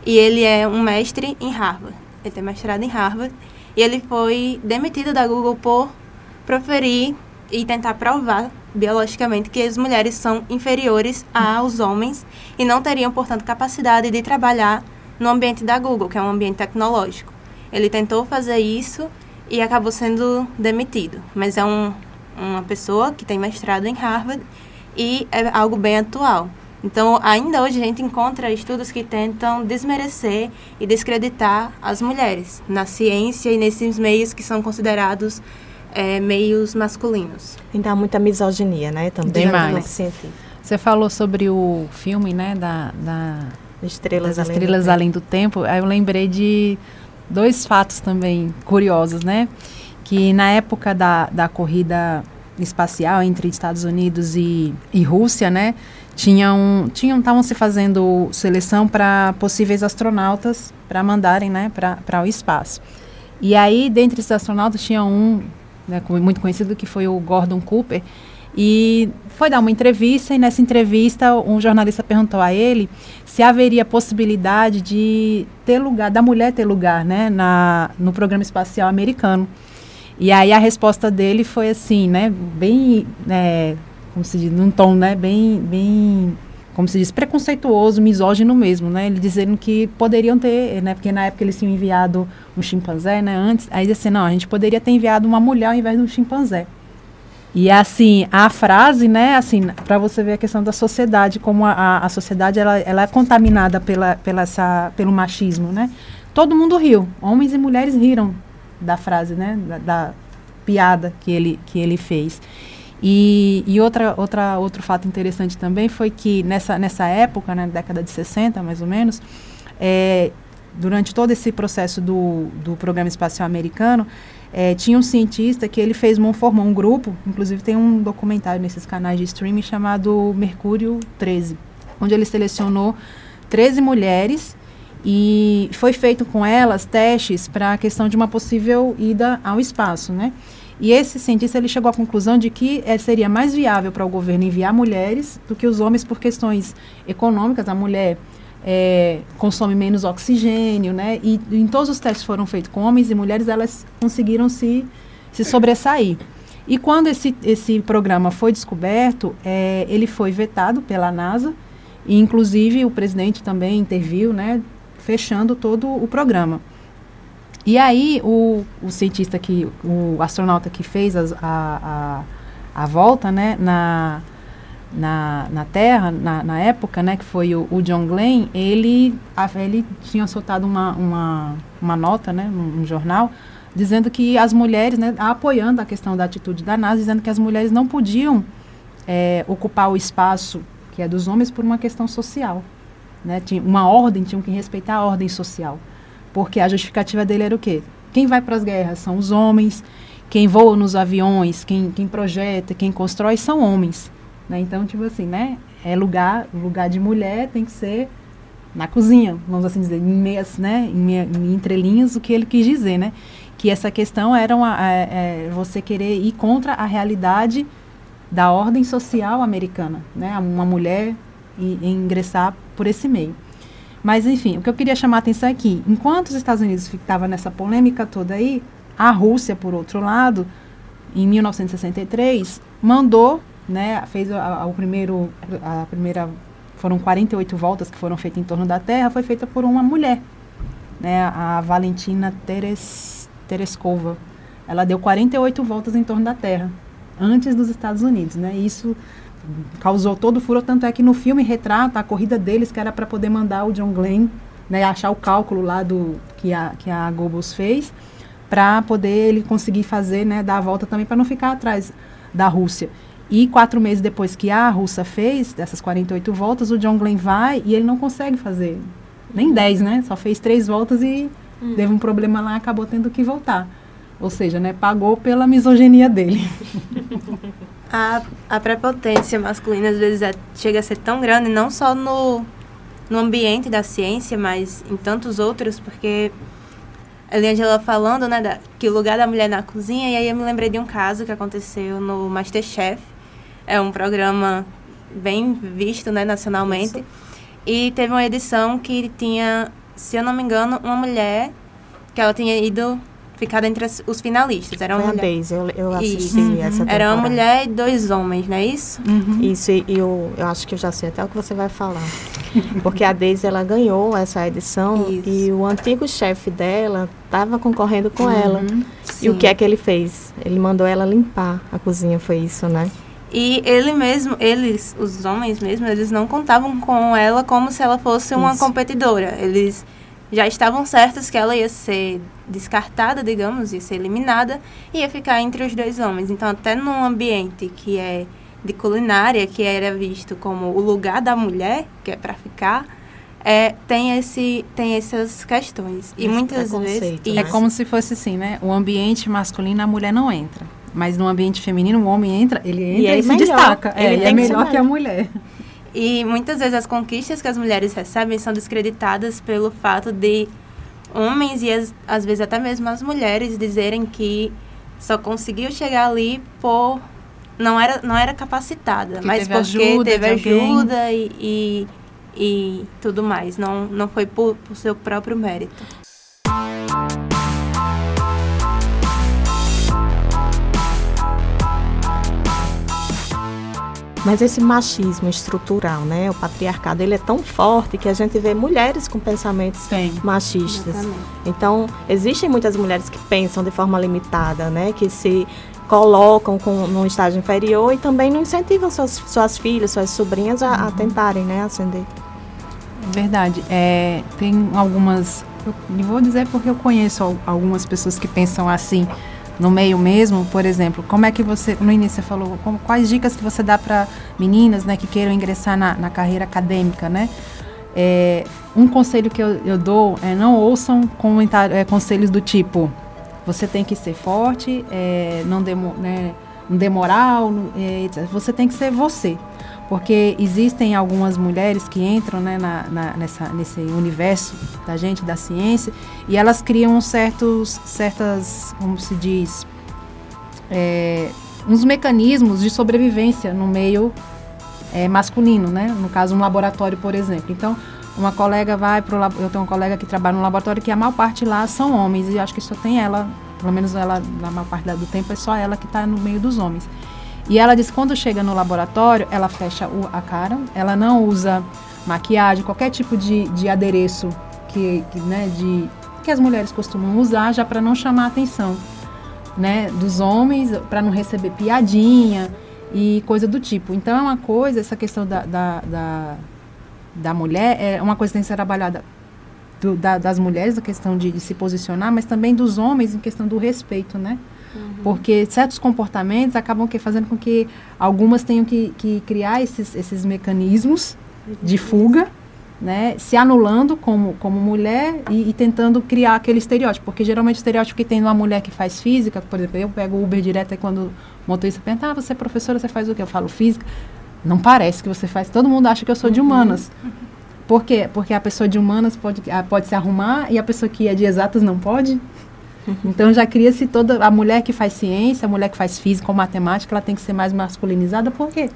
e ele é um mestre em Harvard. Ele tem mestrado em Harvard e ele foi demitido da Google por proferir e tentar provar biologicamente que as mulheres são inferiores aos homens e não teriam, portanto, capacidade de trabalhar no ambiente da Google, que é um ambiente tecnológico. Ele tentou fazer isso e acabou sendo demitido, mas é um, uma pessoa que tem mestrado em Harvard e é algo bem atual. Então, ainda hoje a gente encontra estudos que tentam desmerecer e descreditar as mulheres na ciência e nesses meios que são considerados é, meios masculinos. Ainda há muita misoginia, né? Também Demais. Você falou sobre o filme, né, da, da Estrelas, das além, Estrelas do Além do Tempo. Aí eu lembrei de dois fatos também curiosos, né? Que na época da, da corrida espacial entre Estados Unidos e, e Rússia, né? Tinham tinham estavam se fazendo seleção para possíveis astronautas para mandarem né para o espaço. E aí dentre esses astronautas tinha um né, muito conhecido que foi o Gordon Cooper. E foi dar uma entrevista e nessa entrevista um jornalista perguntou a ele se haveria possibilidade de ter lugar da mulher ter lugar né na no programa espacial americano. E aí a resposta dele foi assim né bem né, como se diz, num tom, né, bem, bem, como se diz, preconceituoso, misógino mesmo, né? Ele dizendo que poderiam ter, né, porque na época eles tinham enviado um chimpanzé, né, antes, aí disse assim, não, a gente poderia ter enviado uma mulher ao invés de um chimpanzé. E assim, a frase, né, assim, para você ver a questão da sociedade, como a, a sociedade ela, ela é contaminada pela, pela essa, pelo machismo, né? Todo mundo riu, homens e mulheres riram da frase, né, da, da piada que ele, que ele fez. E, e outra, outra, outro fato interessante também foi que nessa, nessa época, na né, década de 60 mais ou menos, é, durante todo esse processo do, do programa espacial americano, é, tinha um cientista que ele fez formou um grupo, inclusive tem um documentário nesses canais de streaming chamado Mercúrio 13, onde ele selecionou 13 mulheres e foi feito com elas testes para a questão de uma possível ida ao espaço, né? E esse cientista ele chegou à conclusão de que é, seria mais viável para o governo enviar mulheres do que os homens por questões econômicas. A mulher é, consome menos oxigênio, né? E em todos os testes foram feitos com homens e mulheres, elas conseguiram se, se sobressair. E quando esse, esse programa foi descoberto, é, ele foi vetado pela NASA e, inclusive, o presidente também interviu, né? Fechando todo o programa. E aí o, o cientista que, o astronauta que fez as, a, a, a, volta, né, na, na, na Terra, na, na época, né, que foi o, o John Glenn, ele, a, ele tinha soltado uma, uma, uma nota, né, num, jornal, dizendo que as mulheres, né, apoiando a questão da atitude da NASA, dizendo que as mulheres não podiam é, ocupar o espaço que é dos homens por uma questão social. Né, tinha uma ordem, tinham que respeitar a ordem social. Porque a justificativa dele era o quê? Quem vai para as guerras são os homens, quem voa nos aviões, quem, quem projeta, quem constrói são homens. Né? Então, tipo assim, né? É lugar, lugar de mulher tem que ser na cozinha, vamos assim dizer, em meias, né? Em, em entrelinhas, o que ele quis dizer, né? Que essa questão era uma, é, é, você querer ir contra a realidade da ordem social americana, né? Uma mulher e, e ingressar por esse meio. Mas, enfim, o que eu queria chamar a atenção é que, enquanto os Estados Unidos estavam nessa polêmica toda aí, a Rússia, por outro lado, em 1963, mandou, né, fez a, a, o primeiro, a primeira, foram 48 voltas que foram feitas em torno da Terra, foi feita por uma mulher, né, a Valentina Teres, Tereskova. Ela deu 48 voltas em torno da Terra, antes dos Estados Unidos, né, isso causou todo o furor, tanto é que no filme retrata a corrida deles, que era para poder mandar o John Glenn, né, achar o cálculo lá do que a, que a Goebbels fez, para poder ele conseguir fazer, né, dar a volta também, para não ficar atrás da Rússia. E quatro meses depois que a Rússia fez, dessas 48 voltas, o John Glenn vai e ele não consegue fazer nem 10, né? Só fez três voltas e hum. teve um problema lá acabou tendo que voltar. Ou seja, né, pagou pela misoginia dele. A, a prepotência masculina às vezes é, chega a ser tão grande, não só no, no ambiente da ciência, mas em tantos outros, porque a Angela falando, né, da, que o lugar da mulher na cozinha, e aí eu me lembrei de um caso que aconteceu no Masterchef. É um programa bem visto, né, nacionalmente. Isso. E teve uma edição que tinha, se eu não me engano, uma mulher que ela tinha ido ficado entre as, os finalistas. Era uma Foi mulher. eu, eu assisti uhum. essa temporada. Era uma mulher e dois homens, não é isso? Uhum. Isso, e eu, eu acho que eu já sei até o que você vai falar. Porque a Daisy, ela ganhou essa edição isso. e o antigo chefe dela estava concorrendo com uhum. ela. Sim. E o que é que ele fez? Ele mandou ela limpar a cozinha, foi isso, né? E ele mesmo, eles, os homens mesmo, eles não contavam com ela como se ela fosse uma Isso. competidora. Eles já estavam certos que ela ia ser descartada, digamos, ia ser eliminada e ia ficar entre os dois homens. Então, até num ambiente que é de culinária, que era visto como o lugar da mulher, que é para ficar, é, tem, esse, tem essas questões. E Esse muitas vezes. É né? isso. como se fosse assim, né? O ambiente masculino a mulher não entra. Mas no ambiente feminino o homem entra, ele entra e, é se melhor. destaca. Ele É, e tem é melhor que a mulher. E muitas vezes as conquistas que as mulheres recebem são descreditadas pelo fato de homens e as- às vezes até mesmo as mulheres dizerem que só conseguiu chegar ali por não era não era capacitada, Que mas teve porque ajuda teve ajuda e, e, e tudo mais. Não não foi por, por seu próprio mérito. Mas esse machismo estrutural, né, o patriarcado, ele é tão forte que a gente vê mulheres com pensamentos Tem. machistas. Exatamente. Então, existem muitas mulheres que pensam de forma limitada, né, que se colocam com, num estágio inferior e também não incentivam suas, suas filhas, suas sobrinhas a, a tentarem, né, ascender. Verdade. É, tem algumas. Eu não vou dizer porque eu conheço al- algumas pessoas que pensam assim no meio mesmo. Por exemplo, como é que você. No início você falou como, quais dicas que você dá para meninas né, que queiram ingressar na, na carreira acadêmica, né? É, um conselho que eu, eu dou é não ouçam comentário, é, conselhos do tipo você tem que ser forte, é, não, demo, né, não demorar, é, você tem que ser você. Porque existem algumas mulheres que entram né, na, na- nessa, nesse universo da gente, da ciência, e elas criam certos, certas, como se diz, é, uns mecanismos de sobrevivência no meio é, masculino, né? No caso, um laboratório, por exemplo. Então, uma colega vai para o eu tenho uma colega que trabalha no laboratório que a maior parte lá são homens e acho que só tem ela, pelo menos ela na maior parte do tempo é só ela que está no meio dos homens. E ela diz que quando chega no laboratório, ela fecha o- a cara, ela não usa maquiagem, qualquer tipo de, de adereço que, que, né, de, que as mulheres costumam usar já para não chamar a atenção né, dos homens, para não receber piadinha e coisa do tipo. Então é uma coisa, essa questão da, da, da, da mulher é uma coisa que tem que ser trabalhada do- da- das mulheres, a questão de, de se posicionar, mas também dos homens em questão do respeito, né? Porque certos comportamentos acabam que fazendo com que algumas tenham que, que criar esses, esses mecanismos de fuga, né, se anulando como, como mulher e, e tentando criar aquele estereótipo. Porque geralmente o estereótipo que tem numa mulher que faz física, por exemplo, eu pego o Uber direto e quando o motorista pergunta, ah, você é professora, você faz o quê? Eu falo física. Não parece que você faz. Todo mundo acha que eu sou de humanas. Por quê? Porque a pessoa de humanas pode, ah, pode se arrumar e a pessoa que é de exatas não pode. Então já cria-se toda. A mulher que faz ciência, a mulher que faz física ou matemática, ela tem que ser mais masculinizada, por quê?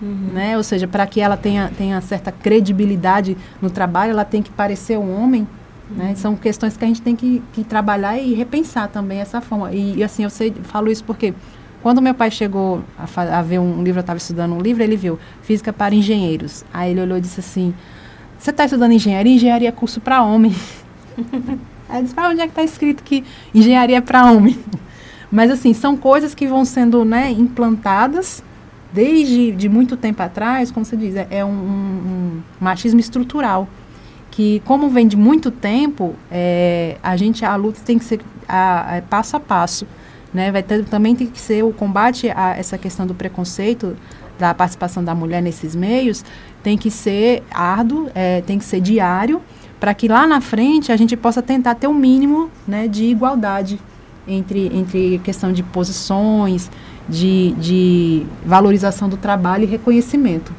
Né? Ou seja, para que ela tenha, tenha certa credibilidade no trabalho, ela tem que parecer um homem. Né? São questões que a gente tem que, que trabalhar e repensar também essa forma. E, e, assim, eu sei, falo isso porque quando meu pai chegou a, a ver um livro, eu estava estudando um livro, ele viu Física para Engenheiros. Aí ele olhou e disse assim: Você está estudando engenharia? Engenharia é curso para homem. Aí "Ah, onde é que está escrito que engenharia é para homem? Mas assim, são coisas que vão sendo né, implantadas desde de muito tempo atrás, como você diz, é, é um, um- machismo estrutural. Que como vem de muito tempo, é, a gente, a luta tem que ser a, a- passo a passo. Né? Vai ter, também tem que ser o combate a essa questão do preconceito, da participação da mulher nesses meios, tem que ser árduo, é, tem que ser diário, para que lá na frente a gente possa tentar ter um mínimo né, de igualdade entre, entre questão de posições, de, de valorização do trabalho e reconhecimento.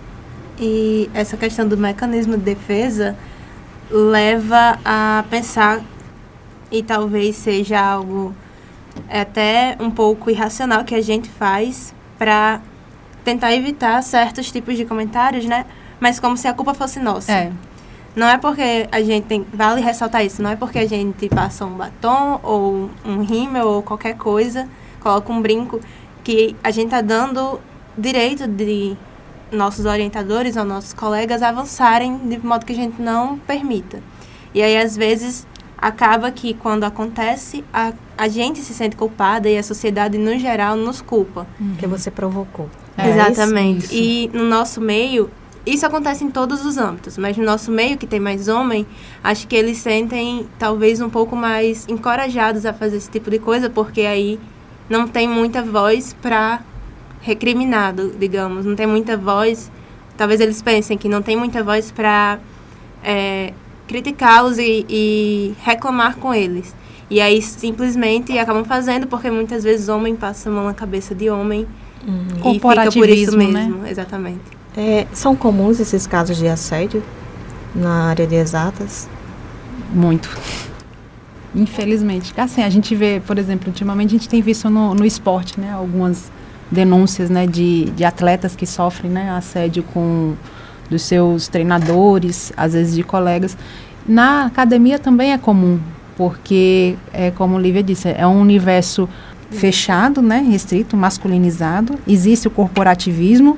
E essa questão do mecanismo de defesa leva a pensar, e talvez seja algo até um pouco irracional que a gente faz para tentar evitar certos tipos de comentários, né? Mas como se a culpa fosse nossa. É, Não é porque a gente tem. Vale ressaltar isso, não é porque a gente passa um batom ou um rímel ou qualquer coisa, coloca um brinco, que a gente tá dando direito de nossos orientadores ou nossos colegas avançarem de modo que a gente não permita. E aí, às vezes, acaba que quando acontece, a, a gente se sente culpada e a sociedade, no geral, nos culpa. Que você provocou. É, Exatamente. isso, isso. E no nosso meio, isso acontece em todos os âmbitos, mas no nosso meio, que tem mais homem, acho que eles sentem talvez um pouco mais encorajados a fazer esse tipo de coisa, porque aí não tem muita voz para recriminado, digamos, não tem muita voz. Talvez eles pensem que não tem muita voz para é, criticá-los e, e reclamar com eles. E aí simplesmente acabam fazendo, porque muitas vezes homem passa a mão na cabeça de homem e fica por isso né? mesmo, exatamente. É, são comuns esses casos de assédio na área de exatas? Muito. Infelizmente. Assim, a gente vê, por exemplo, ultimamente a gente tem visto no, no esporte, né? Algumas denúncias, né? De, de atletas que sofrem, né? Assédio com dos seus treinadores, às vezes de colegas. Na academia também é comum, porque, é como Lívia disse, é um universo fechado, né? Restrito, masculinizado. Existe o corporativismo,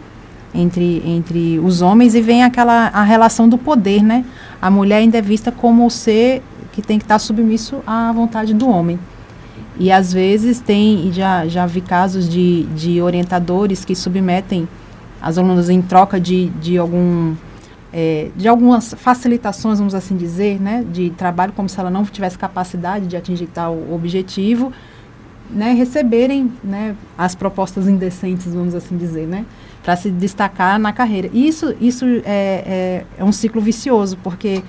entre, entre os homens e vem aquela a relação do poder, né? A mulher ainda é vista como o ser que tem que estar submisso à vontade do homem. E às vezes tem, já, já vi casos de, de orientadores que submetem as alunas em troca de, de algum é, de algumas facilitações, vamos assim dizer, né, de trabalho, como se ela não tivesse capacidade de atingir tal objetivo, né, receberem né, as propostas indecentes, vamos assim dizer, né, para se destacar na carreira. Isso, isso é, é, é um ciclo vicioso, porque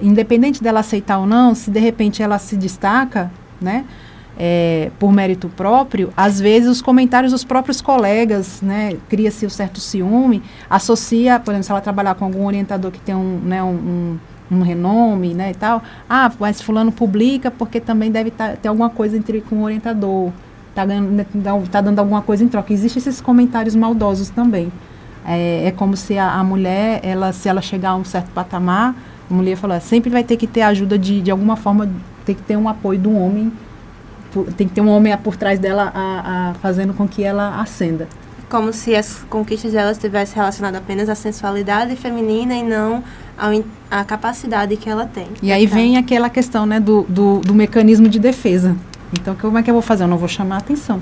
independente dela aceitar ou não, se de repente ela se destaca, né, é, por mérito próprio, às vezes os comentários dos próprios colegas, né, cria-se um certo ciúme, associa, por exemplo, se ela trabalhar com algum orientador que tem um, né, um, um, um renome, né, e tal, ah, mas fulano publica porque também deve tá, ter alguma coisa entre com o orientador, tá, ganhando, né, tá dando alguma coisa em troca. Existem esses comentários maldosos também. É, é como se a, a mulher, ela, se ela chegar a um certo patamar, a mulher falou, sempre vai ter que ter ajuda de, de alguma forma, tem que ter um apoio do homem, tem que ter um homem por trás dela a, a- fazendo com que ela ascenda. Como se as conquistas dela estivessem relacionadas apenas à sensualidade feminina e não à capacidade que ela tem. E aí Então, vem aquela questão né, do, do, do mecanismo de defesa. Então, como é que eu vou fazer? Eu não vou chamar a atenção.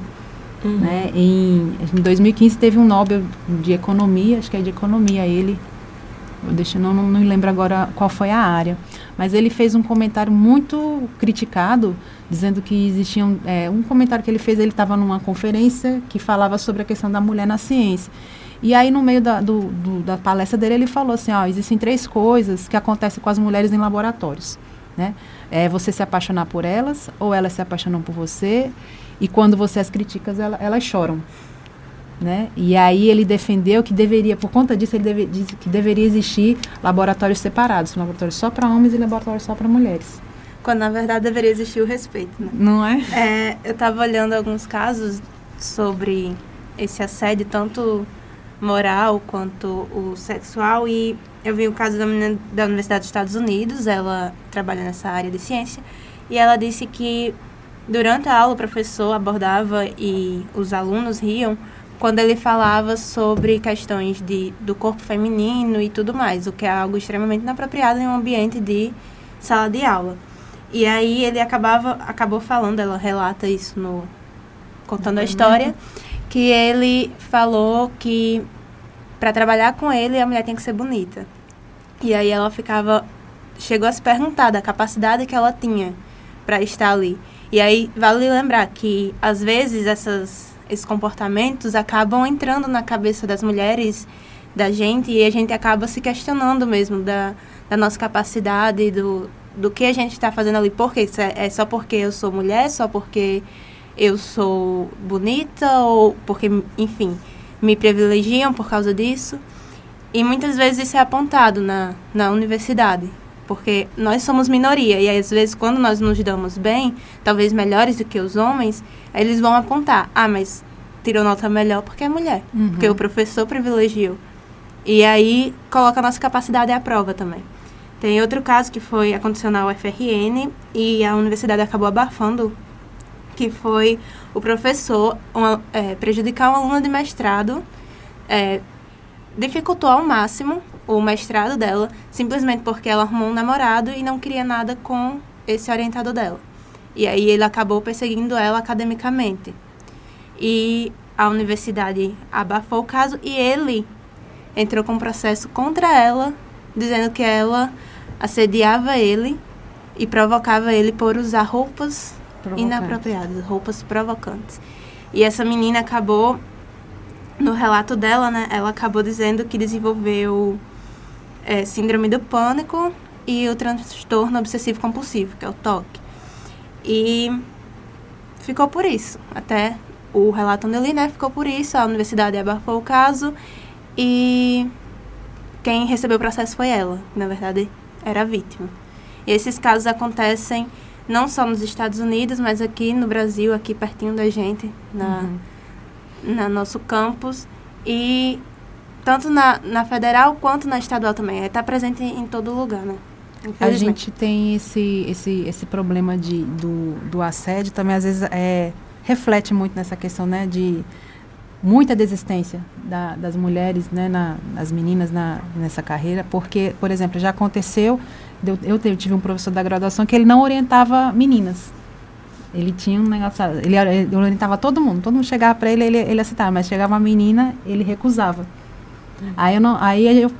Né? Em, em 2015 teve um Nobel de Economia, acho que é de Economia ele, eu deixo, não, não, não me lembro agora qual foi a área, mas ele fez um comentário muito criticado, dizendo que existiam, é, um comentário que ele fez, ele estava numa conferência que falava sobre a questão da mulher na ciência. E aí, no meio da, do, do- da palestra dele, ele falou assim, ó, existem três coisas que acontecem com as mulheres em laboratórios, né? É você se apaixonar por elas, ou elas se apaixonam por você, e quando você as critica, ela, elas choram. Né? E aí ele defendeu que deveria, por conta disso, ele deve, disse que deveria existir laboratórios separados, laboratórios só para homens e laboratórios só para mulheres. Quando na verdade deveria existir o respeito, né? Não é? É, eu estava olhando alguns casos sobre esse assédio, tanto moral quanto o sexual, e eu vi o caso da menina da Universidade dos Estados Unidos, ela trabalha nessa área de ciência, e ela disse que durante a aula o professor abordava e os alunos riam quando ele falava sobre questões de, do corpo feminino e tudo mais, o que é algo extremamente inapropriado em um ambiente de sala de aula. E aí ele acabava, acabou falando, ela relata isso no contando a história, que ele falou que para trabalhar com ele a mulher tem que ser bonita. E aí ela ficava chegou a se perguntar da capacidade que ela tinha para estar ali. E aí vale lembrar que às vezes essas esses comportamentos acabam entrando na cabeça das mulheres, da gente, e a gente acaba se questionando mesmo da, da nossa capacidade, do, do que a gente está fazendo ali. Por quê? Se É é só porque eu sou mulher, só porque eu sou bonita, ou porque, enfim, me privilegiam por causa disso. E muitas vezes isso é apontado na, na universidade, porque nós somos minoria, e às vezes quando nós nos damos bem, talvez melhores do que os homens, eles vão apontar, ah, mas tirou nota melhor porque é mulher, porque o professor privilegiou. E aí coloca a nossa capacidade à prova também. Tem outro caso que foi aconteceu na UFRN e a universidade acabou abafando, que foi o professor uma, é, prejudicar uma aluna de mestrado, é, dificultou ao máximo o mestrado dela, simplesmente porque ela arrumou um namorado e não queria nada com esse orientador dela. E aí ele acabou perseguindo ela academicamente. E a universidade abafou o caso e ele entrou com um processo contra ela, dizendo que ela assediava ele e provocava ele por usar roupas Inapropriadas, roupas provocantes. E essa menina acabou, no relato dela, né, ela acabou dizendo que desenvolveu é, síndrome do pânico e o transtorno obsessivo compulsivo, que é o TOC. E ficou por isso. Até o relato onde né, ficou por isso. A universidade abafou o caso e quem recebeu o processo foi ela, que na verdade era a vítima. E esses casos acontecem não só nos Estados Unidos, mas aqui no Brasil, aqui pertinho da gente, na, na nosso campus. E tanto na, na federal quanto na estadual também. Está presente em todo lugar, né? A gente tem esse, esse, esse problema de, do, do assédio também, às vezes, é, reflete muito nessa questão, né, de muita desistência da, das mulheres, né, na, das meninas na, nessa carreira, porque, por exemplo, já aconteceu, eu, eu tive um professor da graduação que ele não orientava meninas. Ele tinha um negócio, ele, ele orientava todo mundo, todo mundo chegava para ele, ele, ele aceitava, mas chegava uma menina, ele recusava. Aí eu não, aí eu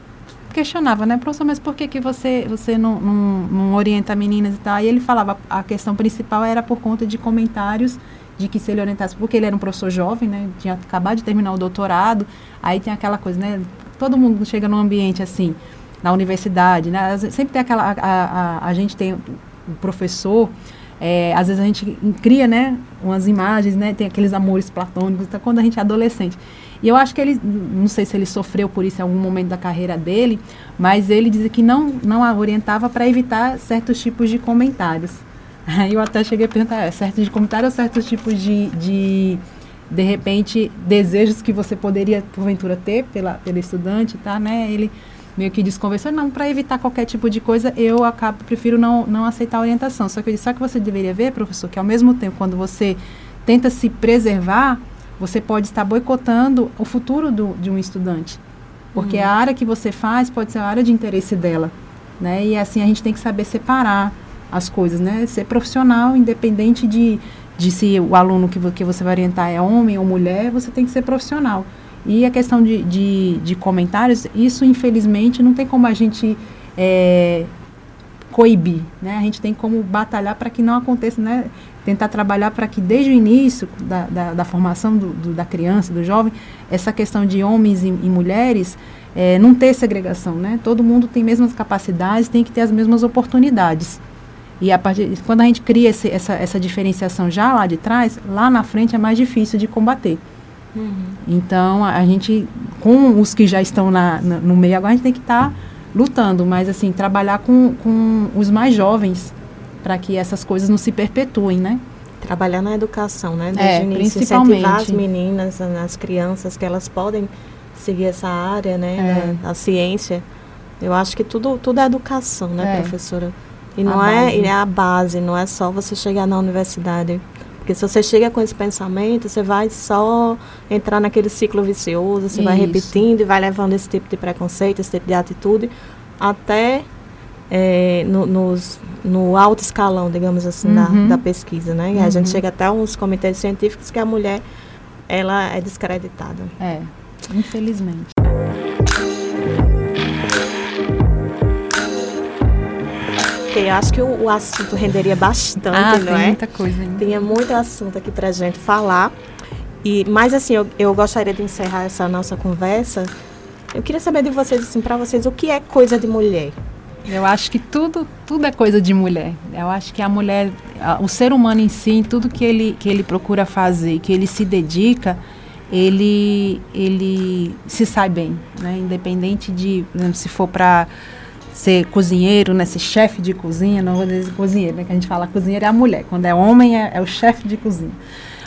questionava, né, professor, mas por que que você você não, não, não orienta meninas e tal? Aí ele falava, a questão principal era por conta de comentários de que se ele orientasse, porque ele era um professor jovem, né, tinha acabado de terminar o doutorado, aí tem aquela coisa, né, todo mundo chega num ambiente assim, na universidade, né, sempre tem aquela, a, a, a- gente tem o professor, é, às vezes a gente cria, né, umas imagens, né, tem aqueles amores platônicos, tá, quando a gente é adolescente. E eu acho que ele, não sei se ele sofreu por isso em algum momento da carreira dele, mas ele dizia que não, não a orientava para evitar certos tipos de comentários. Aí eu até cheguei a perguntar, é certo de comentário ou certos tipos de, de, de repente, desejos que você poderia, porventura, ter pela, pela estudante, tá, né? Ele meio que desconversou, não, para evitar qualquer tipo de coisa, eu acabo, prefiro não, não aceitar a orientação. Só que eu disse, só que você deveria ver, professor, que ao mesmo tempo, quando você tenta se preservar, você pode estar boicotando o futuro do, de um estudante. Porque a área que você faz pode ser a área de interesse dela. Né? E assim a gente tem que saber separar as coisas, né? Ser profissional, independente de, de se o aluno que, que você vai orientar é homem ou mulher, você tem que ser profissional. E a questão de, de, de comentários, isso infelizmente não tem como a gente é, coibir, né? A gente tem como batalhar para que não aconteça, né? Tentar trabalhar para que desde o início da, da, da formação do, do- da criança, do jovem, essa questão de homens e, e mulheres é, não ter segregação, né? Todo mundo tem mesmas capacidades, tem que ter as mesmas oportunidades. E a partir quando a gente cria esse, essa, essa diferenciação já lá de trás, lá na frente é mais difícil de combater. Então, a a gente, com os que já estão na, na- no meio agora, a gente tem que estar lutando, mas assim, trabalhar com, com os mais jovens para que essas coisas não se perpetuem, né? Trabalhar na educação, né? É, Desde o início, principalmente. incentivar as meninas, as crianças, que elas podem seguir essa área, né? É. Da, da ciência. Eu acho que tudo, tudo é educação, né, É. professora? E A não é, e é a base, não é só você chegar na universidade. Porque se você chega com esse pensamento, você vai só entrar naquele ciclo vicioso, você vai Isso. repetindo e vai levando esse tipo de preconceito, esse tipo de atitude, até é, no, nos- no alto escalão, digamos assim, da, Uhum. da pesquisa, né? E a gente Uhum. chega até uns comitês científicos que a mulher, ela é descreditada. É, infelizmente. Eu acho que o, o assunto renderia bastante, ah, não tem é? muita coisa ainda. Tinha muito assunto aqui pra gente falar. E, mas assim, eu, eu gostaria de encerrar essa nossa conversa. Eu queria saber de vocês, assim, pra vocês, o que é coisa de mulher? Eu acho que tudo, tudo é coisa de mulher. Eu acho que a mulher, a- o ser humano em si, tudo que ele, que ele procura fazer, que ele se dedica, ele, ele se sai bem, né? Independente de, exemplo, se for para ser cozinheiro, né? Ser chefe de cozinha, não vou dizer cozinheiro, né? Que a gente fala cozinheiro é a mulher. Quando é homem, é, é o chefe de cozinha.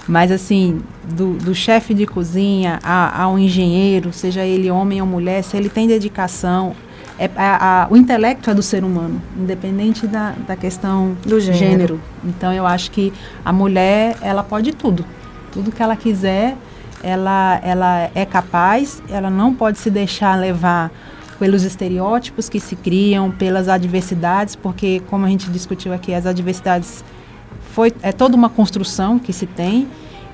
Mas assim, do, do chefe de cozinha a- ao engenheiro, seja ele homem ou mulher, se ele tem dedicação, é, a- a- o intelecto é do ser humano, independente da, da questão Do gênero. Então eu acho que a mulher, ela pode tudo. Tudo que ela quiser, ela, ela é capaz, ela não pode se deixar levar pelos estereótipos que se criam, pelas adversidades, porque como a gente discutiu aqui, as adversidades foi é toda uma construção que se tem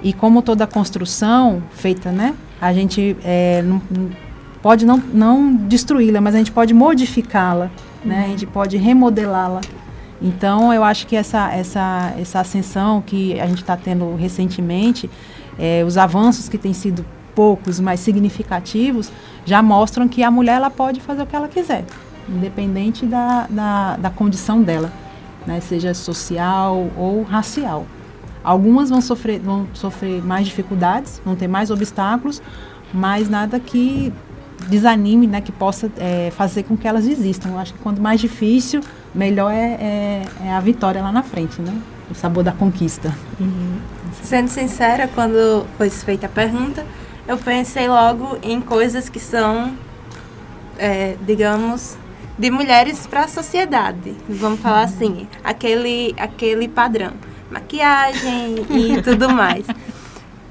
e como toda construção feita, né, a gente é, não, pode não, não destruí-la, mas a gente pode modificá-la, né, a gente pode remodelá-la. Então, eu acho que essa, essa, essa ascensão que a gente está tendo recentemente, é, os avanços que têm sido poucos, mas significativos, já mostram que a mulher ela pode fazer o que ela quiser, independente da, da, da condição dela, né, seja social ou racial. Algumas vão sofrer, vão sofrer mais dificuldades, vão ter mais obstáculos, mas nada que desanime, né, que possa é, fazer com que elas existam. Eu acho que quanto mais difícil, melhor é, é, é, a vitória lá na frente, né? O sabor da conquista. Uhum. Sendo sincera, quando foi feita a pergunta, eu pensei logo em coisas que são, é, digamos, de mulheres para a sociedade. Vamos falar assim, aquele, aquele padrão maquiagem e tudo mais.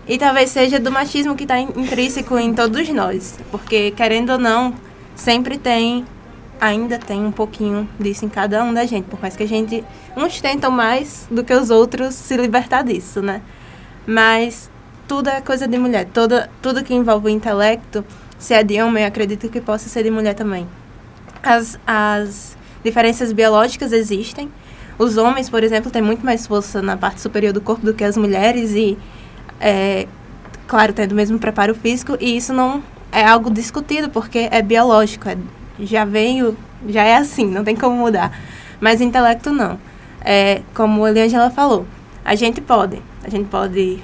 E talvez seja do machismo que está intrínseco em todos nós, porque querendo ou não, sempre tem, ainda tem um pouquinho disso em cada um da gente, por mais que a gente, uns tentam mais do que os outros se libertar disso, né? Mas tudo é coisa de mulher, toda, tudo que envolve o intelecto, se é de homem, acredito que possa ser de mulher também. As, as diferenças biológicas existem, os homens, por exemplo, têm muito mais força na parte superior do corpo do que as mulheres e, é, claro, tendo o mesmo preparo físico e isso não é algo discutido porque é biológico, é, já veio, já é assim, não tem como mudar. Mas intelecto não. É, como a Eliangela falou, a gente pode, a gente pode,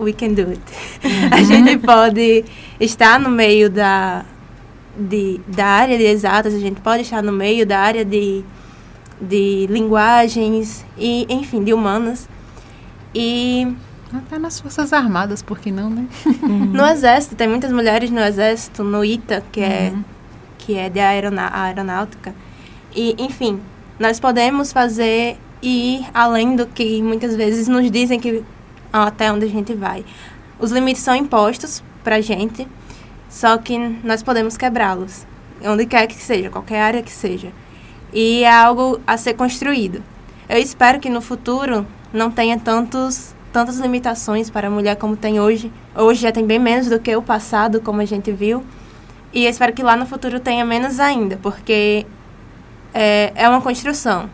we can do it. Uhum. a gente pode estar no meio da, de, da área de exatas, a gente pode estar no meio da área de de linguagens e, enfim, de humanas. E até nas Forças Armadas, por que não, né? Uhum. No Exército, tem muitas mulheres no Exército, no ITA, que é, uhum. que é de aeronáutica. E, enfim, nós podemos fazer e ir além do que muitas vezes nos dizem que até onde a gente vai. Os limites são impostos pra gente, só que nós podemos quebrá-los. Onde quer que seja, qualquer área que seja e é algo a ser construído. Eu espero que no futuro não tenha tantos, tantas limitações para a mulher como tem hoje. Hoje já tem bem menos do que o passado, como a gente viu. E eu espero que lá no futuro tenha menos ainda, porque é, é uma construção.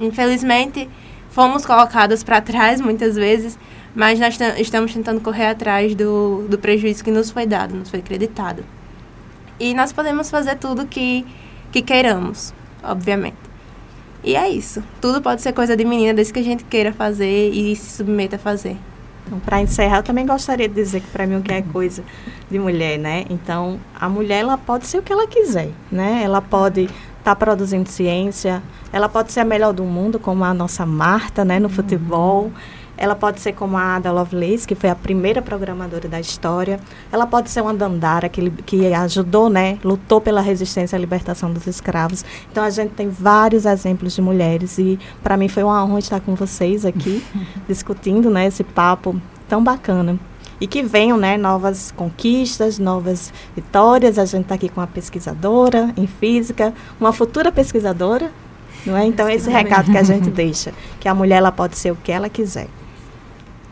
Infelizmente, fomos colocadas para trás muitas vezes, mas nós estamos tentando correr atrás do, do prejuízo que nos foi dado, nos foi acreditado. E nós podemos fazer tudo que, que queiramos obviamente. E é isso. Tudo pode ser coisa de menina, desde que a gente queira fazer e se submeta a fazer. Então, para encerrar, eu também gostaria de dizer que para mim o que é coisa de mulher, né? Então, a mulher ela pode ser o que ela quiser, né? Ela pode estar tá produzindo ciência, ela pode ser a melhor do mundo, como a nossa Marta, né, no uhum. Ela pode ser como a Ada Lovelace, que foi a primeira programadora da história. Ela pode ser uma Dandara, que, que ajudou, né? Lutou pela resistência à libertação dos escravos. Então, a gente tem vários exemplos de mulheres. E, para mim, foi uma honra estar com vocês aqui, discutindo, né? Esse papo tão bacana. E que venham, né? Novas conquistas, novas vitórias. A gente está aqui com uma pesquisadora em física, uma futura pesquisadora, não é? Então, esse recado que a gente deixa, que a mulher ela pode ser o que ela quiser.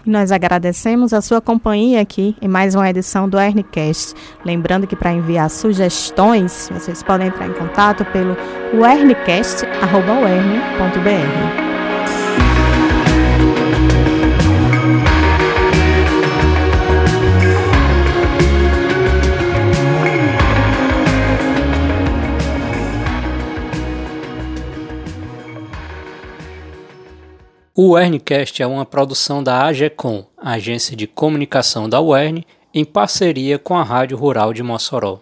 Nós agradecemos a sua companhia aqui em mais uma edição do Ernicast. Lembrando que para enviar sugestões, vocês podem entrar em contato pelo wernicast.br. O Werncast é uma produção da AGECOM, Agência de Comunicação da UERN, em parceria com a Rádio Rural de Mossoró.